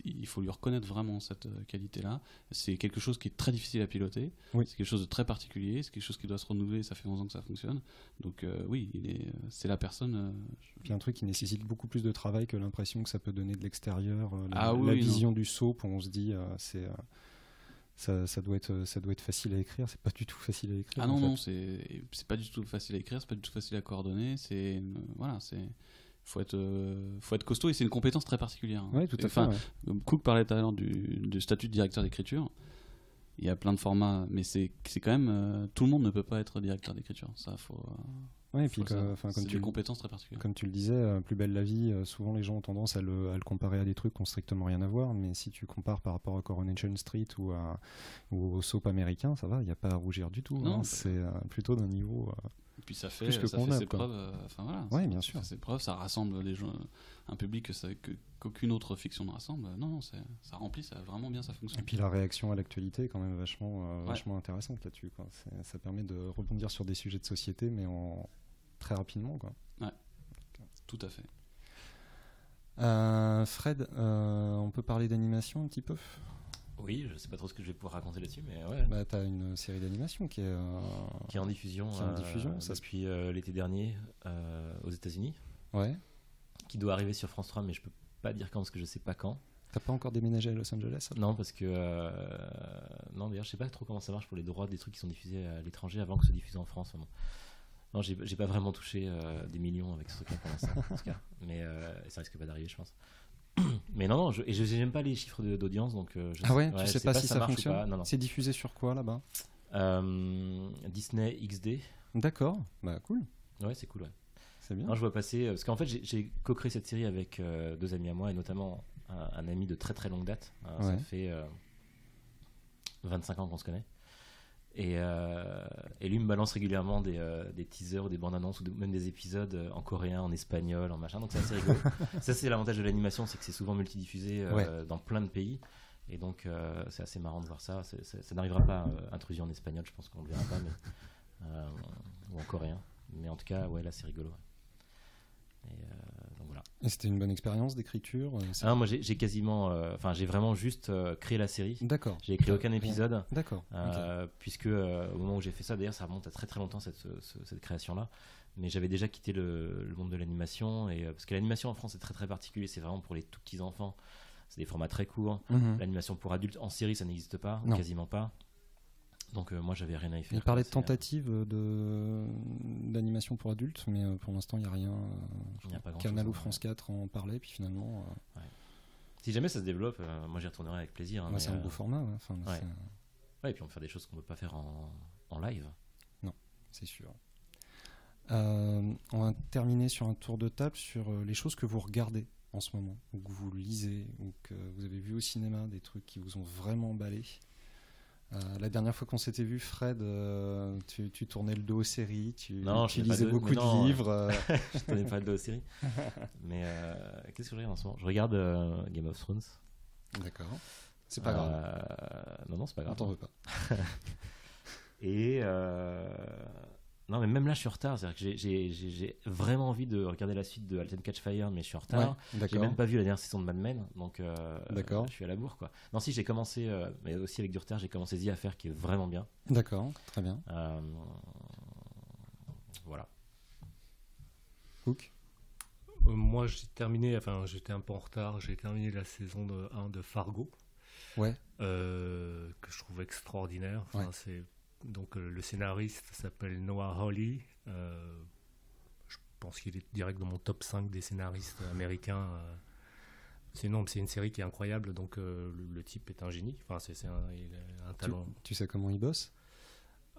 il faut lui reconnaître vraiment cette qualité-là. C'est quelque chose qui est très difficile à piloter. Oui. C'est quelque chose de très particulier. C'est quelque chose qui doit se renouveler. Ça fait 11 ans que ça fonctionne. Donc oui, il est, c'est la personne. Puis un truc qui nécessite beaucoup plus de travail que l'impression que ça peut donner de l'extérieur. La, Ah oui, la non. vision du soap, on se dit, c'est. Euh, ça, ça doit être, ça doit être facile à écrire. C'est pas du tout facile à écrire. Ah non, fait. non, c'est c'est pas du tout facile à écrire, c'est pas du tout facile à coordonner. C'est voilà, c'est faut être euh, faut être costaud et c'est une compétence très particulière. hein. Ouais, tout à fait. ouais. Cook parlait tout à l'heure du, du statut de directeur d'écriture. Il y a plein de formats, mais c'est c'est quand même euh, tout le monde ne peut pas être directeur d'écriture. Ça, faut. euh, Ouais, et puis, comme tu des compétences très particulières. Comme tu le disais, euh, Plus belle la vie, euh, souvent les gens ont tendance à le, à le comparer à des trucs qui n'ont strictement rien à voir, mais si tu compares par rapport à Coronation Street ou, à, ou au soap américain, ça va, il n'y a pas à rougir du tout. Hein, c'est euh, plutôt d'un niveau. Et puis ça fait, ça fait ses quoi. preuves. Enfin voilà. Ouais, ça- bien ça sûr. ses preuves, ça rassemble les gens, un public que ça- que- qu'aucune autre fiction ne rassemble. Non, non, ça remplit, ça vraiment bien sa fonction. Et puis la réaction à l'actualité est quand même vachement, euh, Ouais. vachement intéressante là-dessus. Ça permet de rebondir sur des sujets de société, mais en très rapidement. Quoi. Tout à fait. Euh, Fred, euh, on peut parler d'animation un petit peu? Oui, je sais pas trop ce que je vais pouvoir raconter là-dessus, mais ouais. bah, Tu as une série d'animation qui est. euh, Qui est en diffusion, Qui est en euh, diffusion, ça se- depuis euh, l'été dernier euh, aux États-Unis, Ouais. qui doit arriver sur France 3, mais je peux pas dire quand parce que je sais pas quand. T'as pas encore déménagé à Los Angeles Non, parce que. euh, non, d'ailleurs, je sais pas trop comment ça marche pour les droits des trucs qui sont diffusés à l'étranger avant que ce soit diffusé en France. Enfin, bon. Non, j'ai j'ai pas vraiment touché euh, des millions avec ce truc-là pour l'instant, en tout cas. [laughs] Mais euh, ça risque pas d'arriver, je pense. [clears throat] Mais non, non, je, et je j'aime pas les chiffres de- d'audience, donc euh, je Ah ouais, ouais, tu sais pas, si ça, marche ou fonctionne pas. Non, non. C'est diffusé sur quoi là-bas? Disney XD. D'accord, bah cool, Ouais, c'est cool, ouais. c'est bien. Non, je vois passer. Parce qu'en fait, j'ai- j'ai co-créé cette série avec deux amis à moi, et notamment un, un ami de très très longue date. Ça fait euh, 25 ans qu'on se connaît. Et, euh, et lui me balance régulièrement des, euh, des teasers ou des bandes annonces ou de- même des épisodes euh, en coréen, en espagnol, en machin. Donc c'est assez rigolo. [laughs] Ça, c'est l'avantage de l'animation, c'est que c'est souvent multidiffusé euh, Ouais. dans plein de pays. Et donc, euh, c'est assez marrant de voir ça. Ça n'arrivera pas, intrusion en espagnol, je pense qu'on ne le verra pas, mais, ou en coréen. Mais en tout cas, ouais, là, c'est rigolo. ouais. Et c'était une bonne expérience d'écriture ah, Moi, j'ai quasiment. Enfin, j'ai vraiment juste créé la série. D'accord. J'ai écrit aucun épisode. D'accord. Puisque au moment où j'ai fait ça, d'ailleurs, ça remonte à très très longtemps cette, cette création-là mais j'avais déjà quitté le, monde de l'animation et parce que l'animation en France est très très particulier c'est vraiment pour les tout petits enfants c'est des formats très courts. Mhm. L'animation pour adultes en série, ça n'existe pas, quasiment pas. Donc euh, moi, j'avais rien à y faire. Il parlait de tentatives de d'animation pour adultes, mais euh, pour l'instant, il n'y a rien. Euh, Canal ou France 4 en parlait, puis finalement. Si jamais ça se développe, moi j'y retournerai avec plaisir. Hein, bah, c'est un beau format. Enfin, ouais. et puis on peut faire des choses qu'on ne peut pas faire en, en live. Non, c'est sûr. on va terminer sur un tour de table sur les choses que vous regardez en ce moment, ou que vous lisez, ou que vous avez vu au cinéma des trucs qui vous ont vraiment emballé. Euh, la dernière fois qu'on s'était vu, Fred, euh, tu, tournais le dos aux séries, tu, tu lisais beaucoup de livres. Euh. [laughs] je tournais pas le dos aux séries. [laughs] Mais qu'est-ce que je regarde en ce moment? Je regarde Game of Thrones. D'accord. C'est pas grave. Non, non, c'est pas grave. On t'en veut pas. [laughs] Et non, mais même là, je suis en retard. cest que j'ai vraiment envie de regarder la suite de Alten Catch Fire, mais je suis en retard. j'ai même pas vu la dernière saison de Mad Men, donc euh, je suis à la bourre. Quoi. Non, si, j'ai commencé, euh, mais aussi avec du retard, j'ai commencé The Affair qui est vraiment bien. D'accord, très bien. Euh, voilà. Hook Moi, j'ai terminé, enfin, j'étais un peu en retard, j'ai terminé la saison de 1 de Fargo. Ouais. que je trouve extraordinaire. Enfin, c'est donc euh, le scénariste s'appelle Noah Hawley. Euh, je pense qu'il est direct dans mon top 5 des scénaristes américains. Euh. C'est c'est une série qui est incroyable, donc le, type est un génie. Enfin, c'est un, un talent. tu, sais comment il bosse?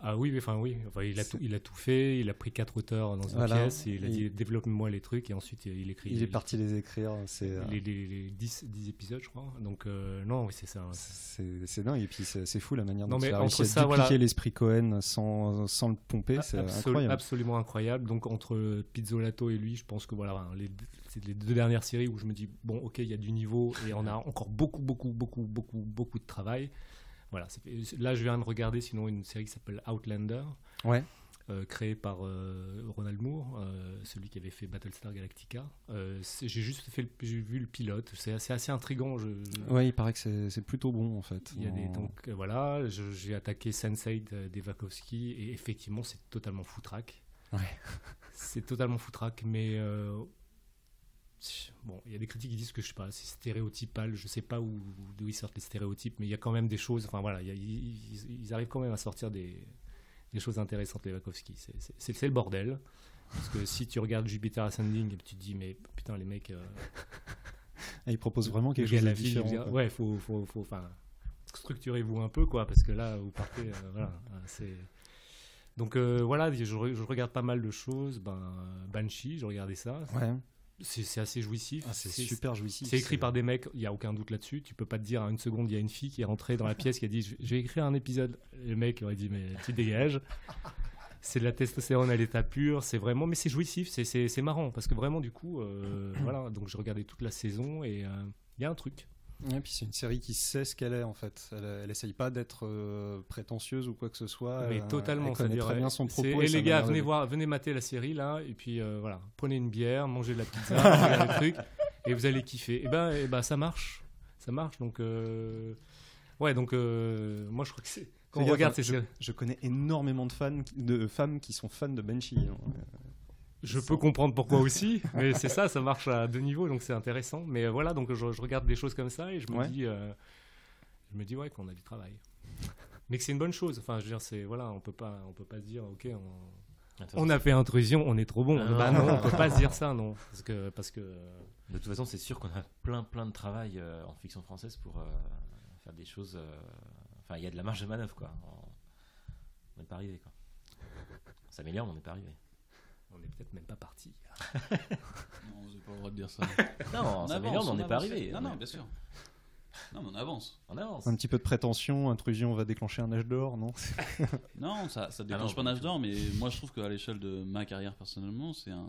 Ah oui, enfin oui, enfin, il, a tout, il a tout fait, il a pris quatre auteurs dans une pièce, et il a dit développe-moi les trucs et ensuite il écrit. Il est parti les écrire, c'est euh, les, les, 10, 10, épisodes, je crois. Donc euh, non, oui, c'est ça. C'est dingue et puis c'est fou la manière dont il a réussi à dupliquer l'esprit Cohen sans, sans le pomper, ah, c'est incroyable. Absolument incroyable. Donc entre Pizzolato et lui, je pense que voilà, c'est les deux dernières séries où je me dis bon, ok, il y a du niveau et on a encore beaucoup, beaucoup, beaucoup, beaucoup, beaucoup de travail. Voilà, là je viens de regarder sinon une série qui s'appelle Outlander. Ouais. Euh, créée par euh, Ronald Moore, euh, celui qui avait fait Battlestar Galactica. j'ai juste fait, j'ai vu le pilote. C'est assez, assez intrigant. Je, Ouais, il paraît que c'est plutôt bon en fait. Il y a des, donc voilà, j'ai attaqué Sense8 d'Evakovsky et effectivement c'est totalement foutraque. Ouais. c'est totalement foutraque, mais bon, il y a des critiques qui disent que je sais pas, c'est stéréotypal, je sais pas où d'où ils sortent les stéréotypes, mais il y a quand même des choses. Enfin voilà, ils, arrivent quand même à sortir des, des choses intéressantes les Wachowski. C'est le bordel. Parce que si tu regardes Jupiter Ascending et tu te dis mais putain les mecs, euh, ah, ils proposent vraiment quelque chose de différent. ouais, faut, faut, faut, enfin, structurez-vous un peu quoi, parce que là vous partez, euh, voilà, c'est. Donc euh, voilà, je, je, regarde pas mal de choses. Ben, Banshee, je regardais ça. Ouais c'est assez jouissif. Ah, c'est super jouissif. C'est écrit par des mecs, il n'y a aucun doute là-dessus. Tu peux pas te dire à une seconde, il y a une fille qui est rentrée dans la pièce qui a dit Je vais écrire un épisode. Le mec aurait dit Mais tu dégages. c'est de la testostérone à l'état pur. C'est vraiment, mais c'est jouissif, c'est marrant parce que vraiment, du coup, euh, voilà. Donc je regardais toute la saison et euh, il y a un truc. Et puis c'est une série qui sait ce qu'elle est en fait. Elle, elle essaye pas d'être euh, prétentieuse ou quoi que ce soit. Mais totalement. Elle connaît très bien son propos. Et, les gars, venez voir, venez mater la série là, et puis euh, voilà, prenez une bière, mangez de la pizza, [laughs] regardez le truc, et vous allez kiffer. Et ben, et ben ça marche, ça marche. Donc euh, ouais, donc moi je crois que c'est. Quand on regarde je, je, connais énormément de fans, de femmes qui sont fans de Banshee. Hein. Je peux comprendre pourquoi aussi, mais c'est ça, ça marche à deux niveaux, donc c'est intéressant. Mais euh, voilà, donc je, regarde des choses comme ça et je me dis, euh, je me dis ouais qu'on a du travail, mais que c'est une bonne chose. Enfin, je veux dire, c'est voilà, on peut pas, on peut pas se dire ok, on, a fait intrusion, on est trop bon. Ah bah non, on peut pas se dire ça, non, parce que parce que de toute façon, c'est sûr qu'on a plein plein de travail euh, en fiction française pour faire des choses. Enfin, il y a de la marge de manœuvre quoi. On n'est pas arrivé quoi. On s'améliore, mais on n'est pas arrivé. On n'est peut-être même pas parti. [laughs] non, vous n'avez pas le droit de dire ça. [laughs] non, on s'améliore, mais on n'est pas arrivé. Non, non, bien sûr. Non, mais on avance. On avance. Un petit peu de prétention, intrusion va déclencher un âge d'or, non? [laughs] Non, ça, ça déclenche ah pas un âge d'or, mais moi je trouve qu'à l'échelle de ma carrière personnellement, c'est un,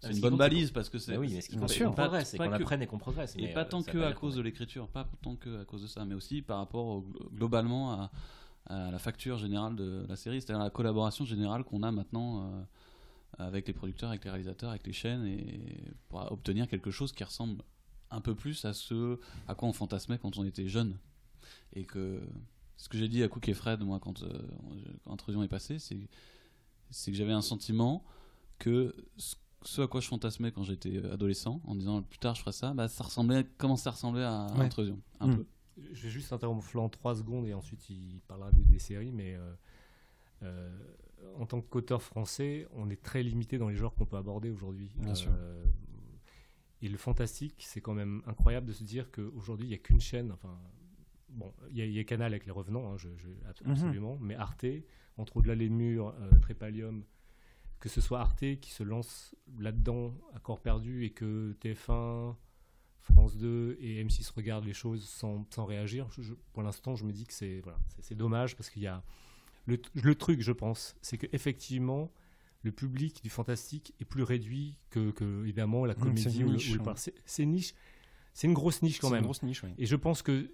c'est une bonne balise parce que c'est. Oui, mais ce qui compte, progresse, c'est qu'on apprenne et qu'on progresse. Et pas euh, tant que à cause de l'écriture, pas tant que à cause de ça, mais aussi par rapport globalement à, à, la facture générale de la série, c'est-à-dire la collaboration générale qu'on a maintenant. Euh, avec les producteurs, avec les réalisateurs, avec les chaînes, et pour obtenir quelque chose qui ressemble un peu plus à ce à quoi on fantasmait quand on était jeune. Et que ce que j'ai dit à Cook et Fred, moi, quand, euh, quand l'intrusion est passée, c'est c'est que j'avais un sentiment que ce à quoi je fantasmais quand j'étais adolescent, en disant plus tard je ferai ça, bah, ça ressemblait, commençait à ressembler à Ouais. Intrusion, un Mm. peu. Je vais juste interrompre Flan 3 secondes et ensuite il parlera des, des séries, mais euh, euh, en tant qu'auteur français, on est très limité dans les genres qu'on peut aborder aujourd'hui. Bien Euh, sûr. Et le fantastique, c'est quand même incroyable de se dire qu'aujourd'hui, il n'y a qu'une chaîne. Enfin, bon, il y, a- il y a Canal avec les revenants, hein, je, je- ab- Mhm. absolument, mais Arte, entre Au-delà les murs, euh, Trépalium, que ce soit Arte qui se lance là-dedans à corps perdu et que TF1, France 2 et M6 regardent les choses sans, sans réagir, je- pour l'instant, je me dis que c'est voilà, c'est- c'est dommage parce qu'il y a le, le truc, je pense, c'est que effectivement, le public du fantastique est plus réduit que, que, évidemment la comédie c'est une ou le- par- c'est- C'est niche, c'est une grosse niche quand C'est même. une grosse niche, oui. Et je pense que.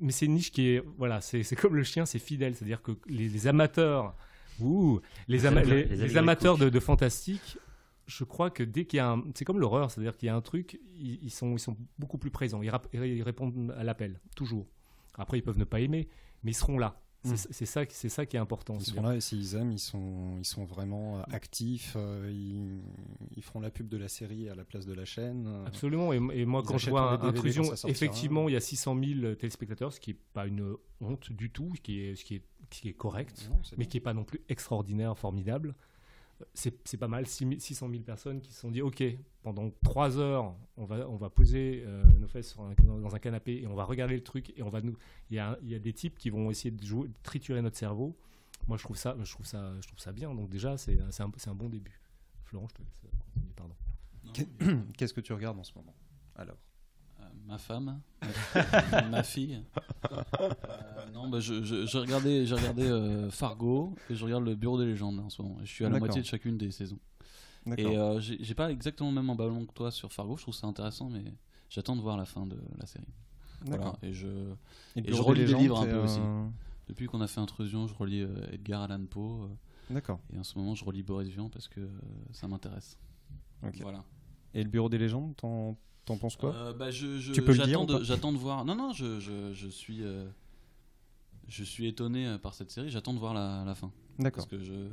Mais c'est une niche qui est. Voilà, c'est comme le chien, c'est fidèle. C'est-à-dire que les, les amateurs. Ouh, les, ama- Les les- amis- les les amis amateurs de, de fantastique, je crois que dès qu'il y a un. C'est comme l'horreur, c'est-à-dire qu'il y a un truc, ils, ils sont, ils sont beaucoup plus présents. Ils répondent à l'appel, toujours. Après, ils peuvent ne pas aimer, mais ils seront là. C'est Mm. c'est ça, qui- c'est ça qui est important. Ils seront là et s'ils aiment, ils sont, ils sont vraiment euh, actifs. euh, ils, ils feront la pub de la série à la place de la chaîne. euh. Absolument. Et, et moi, quand je vois Intrusion, effectivement, il y a 600 000 téléspectateurs, ce qui n'est pas une honte du tout, ce qui est, ce qui est, ce qui est correct. Non, mais bien. qui n'est pas non plus extraordinaire, formidable. C'est pas mal, 6 000 600 000 personnes qui se sont dit, OK, pendant 3 heures, on va, on va poser euh, nos fesses dans un canapé et on va regarder le truc et on va nous... Il y a, y a des types qui vont essayer de, jouer, de triturer notre cerveau. Moi, je trouve ça, je trouve ça, je trouve ça bien. Donc déjà, c'est un, un bon début. Florent, je te laisse euh, pardon. Qu'est-ce que tu regardes en ce moment Alors? Ma femme, ma, fille. Euh, non, bah, je, je, j'ai regardé, j'ai regardé euh, Fargo et je regarde le Bureau des légendes en ce moment. Je suis à la D'accord. moitié de chacune des saisons. D'accord. Et euh, j'ai, j'ai pas exactement le même emballement que toi sur Fargo. Je trouve ça intéressant, mais j'attends de voir la fin de la série. Voilà. D'accord. Et je, le et Bureau je des relis des légendes, livres un peu aussi. euh, depuis qu'on a fait Intrusion, je relis euh, Edgar Allan Poe. euh, D'accord. et en ce moment, je relis Boris Vian parce que euh, ça m'intéresse. Ok. Voilà. Et le Bureau des légendes, t'en, t'en penses quoi Euh, bah, je, je- Tu peux le dire j'attends de, voir. Non, non, je, je, je suis, euh, je suis étonné euh, par cette série. J'attends de voir la, la fin. D'accord. Parce que je, euh,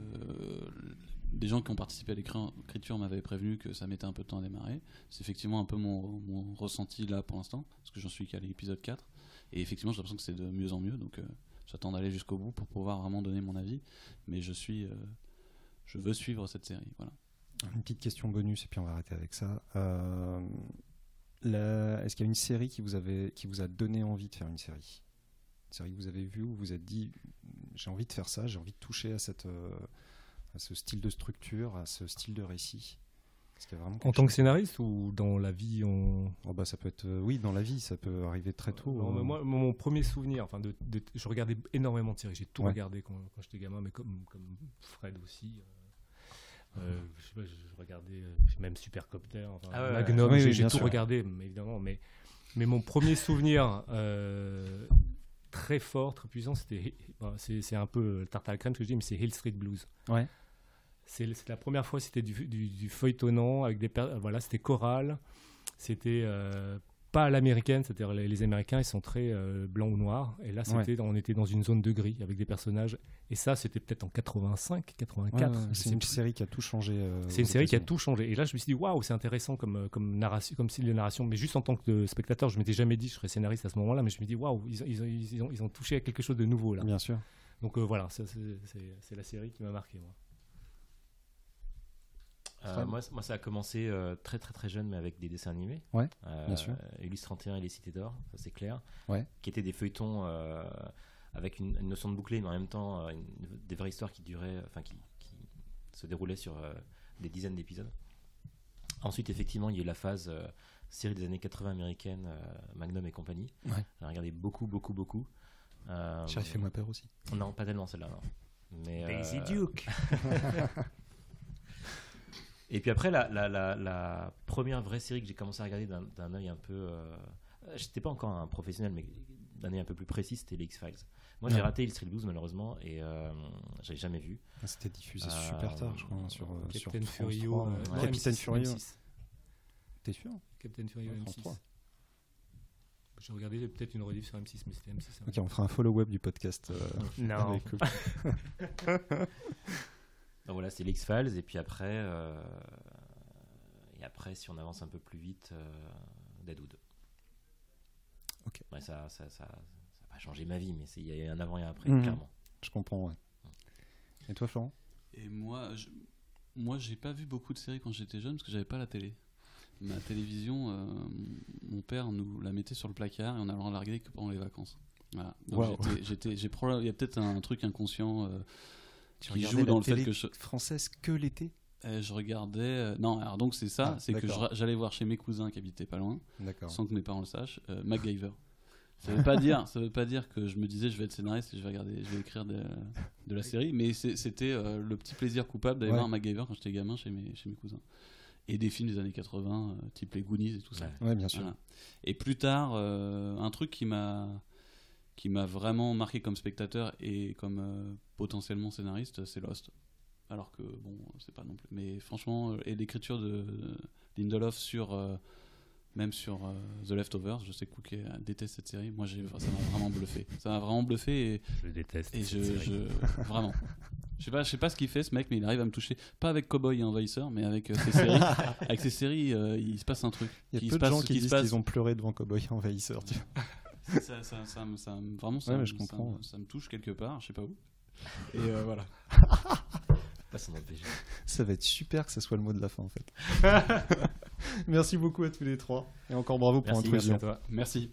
des gens qui ont participé à l'écri- l'écriture m'avaient prévenu que ça mettait un peu de temps à démarrer. C'est effectivement un peu mon, mon ressenti là pour l'instant, parce que j'en suis qu'à l'épisode 4. Et effectivement, j'ai l'impression que c'est de mieux en mieux. Donc euh, j'attends d'aller jusqu'au bout pour pouvoir vraiment donner mon avis. Mais je suis, euh, je veux suivre cette série. Voilà. Une petite question bonus et puis on va arrêter avec ça. Euh, Est-ce qu'il y a une série qui vous, avait, qui vous a donné envie de faire une série? Une série que vous avez vue où vous vous êtes dit j'ai envie de faire ça, j'ai envie de toucher à, cette, euh, à ce style de structure, à ce style de récit En tant que scénariste ou dans la vie on... Oh bah, Ça peut être, euh, oui, dans la vie, ça peut arriver très tôt. Non, euh. moi, mon premier souvenir, enfin, de, de- je regardais énormément de séries. J'ai tout Ouais. regardé quand, quand j'étais gamin, mais comme, comme Fred aussi. Euh, euh, je sais pas, je, je regardais euh, même Supercopter, enfin, Ah ouais. Magnum, Oui, j'ai oui, j'ai bien tout sûr. regardé, évidemment. Mais, mais mon premier souvenir euh, très fort, très puissant, c'était. [laughs] bon, c'est c'est un peu le tarte à la crème ce que je dis, mais c'est Hill Street Blues. Ouais. C'est c'est la première fois, c'était du, du, du feuilletonnant avec des voilà, c'était choral, c'était euh, pas à l'américaine, c'est-à-dire les, les Américains ils sont très euh, blancs ou noirs, et là Ouais. c'était on était dans une zone de gris avec des personnages, et ça c'était peut-être en 85, 84. Ouais, ouais, je c'est une plus. série qui a tout changé. euh, C'est une série qui a tout changé. Et là, je me suis dit, waouh, c'est intéressant comme, euh, comme, narration, comme style de narration. Mais juste en tant que spectateur, je m'étais jamais dit que je serais scénariste à ce moment-là. Mais je me dis, waouh, ils, ont- ils, ont- ils, ont, ils ont touché à quelque chose de nouveau là. Bien sûr. Donc euh, voilà, c'est la série qui m'a marqué. Moi. Euh, moi, ça a commencé euh, très très très jeune, mais avec des dessins animés. Ouais, Euh, bien sûr. Ulysse 31 et les Cités d'Or, ça c'est clair. Ouais. Qui étaient des feuilletons euh, avec une, une notion de bouclé, mais en même temps une- des vraies histoires qui duraient, enfin qui, qui se déroulaient sur euh, des dizaines d'épisodes. Ensuite, effectivement, il y a eu la phase euh, série des années 80 américaine, euh, Magnum et compagnie. Ouais. J'ai regardé beaucoup, beaucoup, beaucoup. Euh, Sheriff fait-moi peur aussi. Non, pas tellement celle-là, non. Mais, Daisy euh, Duke. [laughs] [laughs] Et puis après, la, la, la, la première vraie série que j'ai commencé à regarder d'un d'un œil un peu. Euh, J'étais pas encore un professionnel, mais d'année un peu plus précis, c'était les X-Files. Moi, j'ai raté Il Street Blues malheureusement et euh, j'avais jamais vu. Ah, c'était diffusé super tard, je crois, sur, sur Captain Furio. Euh, Captain Furio. T'es sûr? Captain Furio M6. J'ai regardé peut-être une rediff sur M6, mais c'était M6. Hein. Ok, on fera un follow-up du podcast. non. [laughs] [laughs] Donc voilà, c'est l'X-Files, et puis après, euh, et après, si on avance un peu plus vite, euh, Deadwood. Ok. ça, ça, ça, ça pas changé ma vie, mais il y a un avant et un après, mhm. clairement. Je comprends, ouais. Et toi, Florent? Et moi, je, moi, j'ai pas vu beaucoup de séries quand j'étais jeune parce que j'avais pas la télé. Ma télévision, euh, mon père nous la mettait sur le placard et on allait la regarder que pendant les vacances. Voilà. Donc j'étais, j'ai il y a peut-être un truc inconscient euh, qui joue dans le fait que je... française que l'été? Eh, je regardais. Euh, non, alors donc c'est ça, ah, c'est que j'allais voir chez mes cousins qui habitaient pas loin, sans que mes parents le sachent, MacGyver. Ça veut pas [laughs] dire, ça veut pas dire que je me disais je vais être scénariste et je vais regarder, je vais écrire de, de la série, mais c'était euh, le petit plaisir coupable d'aller voir MacGyver quand j'étais gamin chez mes, chez mes cousins. Et des films des années 80, euh, type les Goonies et tout ça. Ouais, bien sûr. Et plus tard, euh, un truc qui m'a qui m'a vraiment marqué comme spectateur et comme potentiellement scénariste, c'est Lost. Alors que bon, c'est pas non plus. Mais franchement, et l'écriture de Lindelof sur même sur euh, The Leftovers, je sais que Cookie déteste cette série. Moi, ça m'a vraiment bluffé. Ça m'a vraiment bluffé. Et, je déteste. Et je, je, vraiment. Je sais pas, je sais pas ce qu'il fait ce mec, mais il arrive à me toucher. Pas avec Cowboy et Envahisseur, mais avec euh, ses séries. [laughs] avec ses séries, euh, il se passe un truc. Il y a peu de gens qui, disent qu'ils ont pleuré devant Cowboy et Envahisseur. Tu ça, ça, ça, ça, vraiment, ça, je comprends. ça, me touche quelque part, je sais pas où. Et voilà. Ça va être super que ce soit le mot de la fin en fait. [laughs] merci beaucoup à tous les trois et encore bravo pour l'introduction. Merci Merci.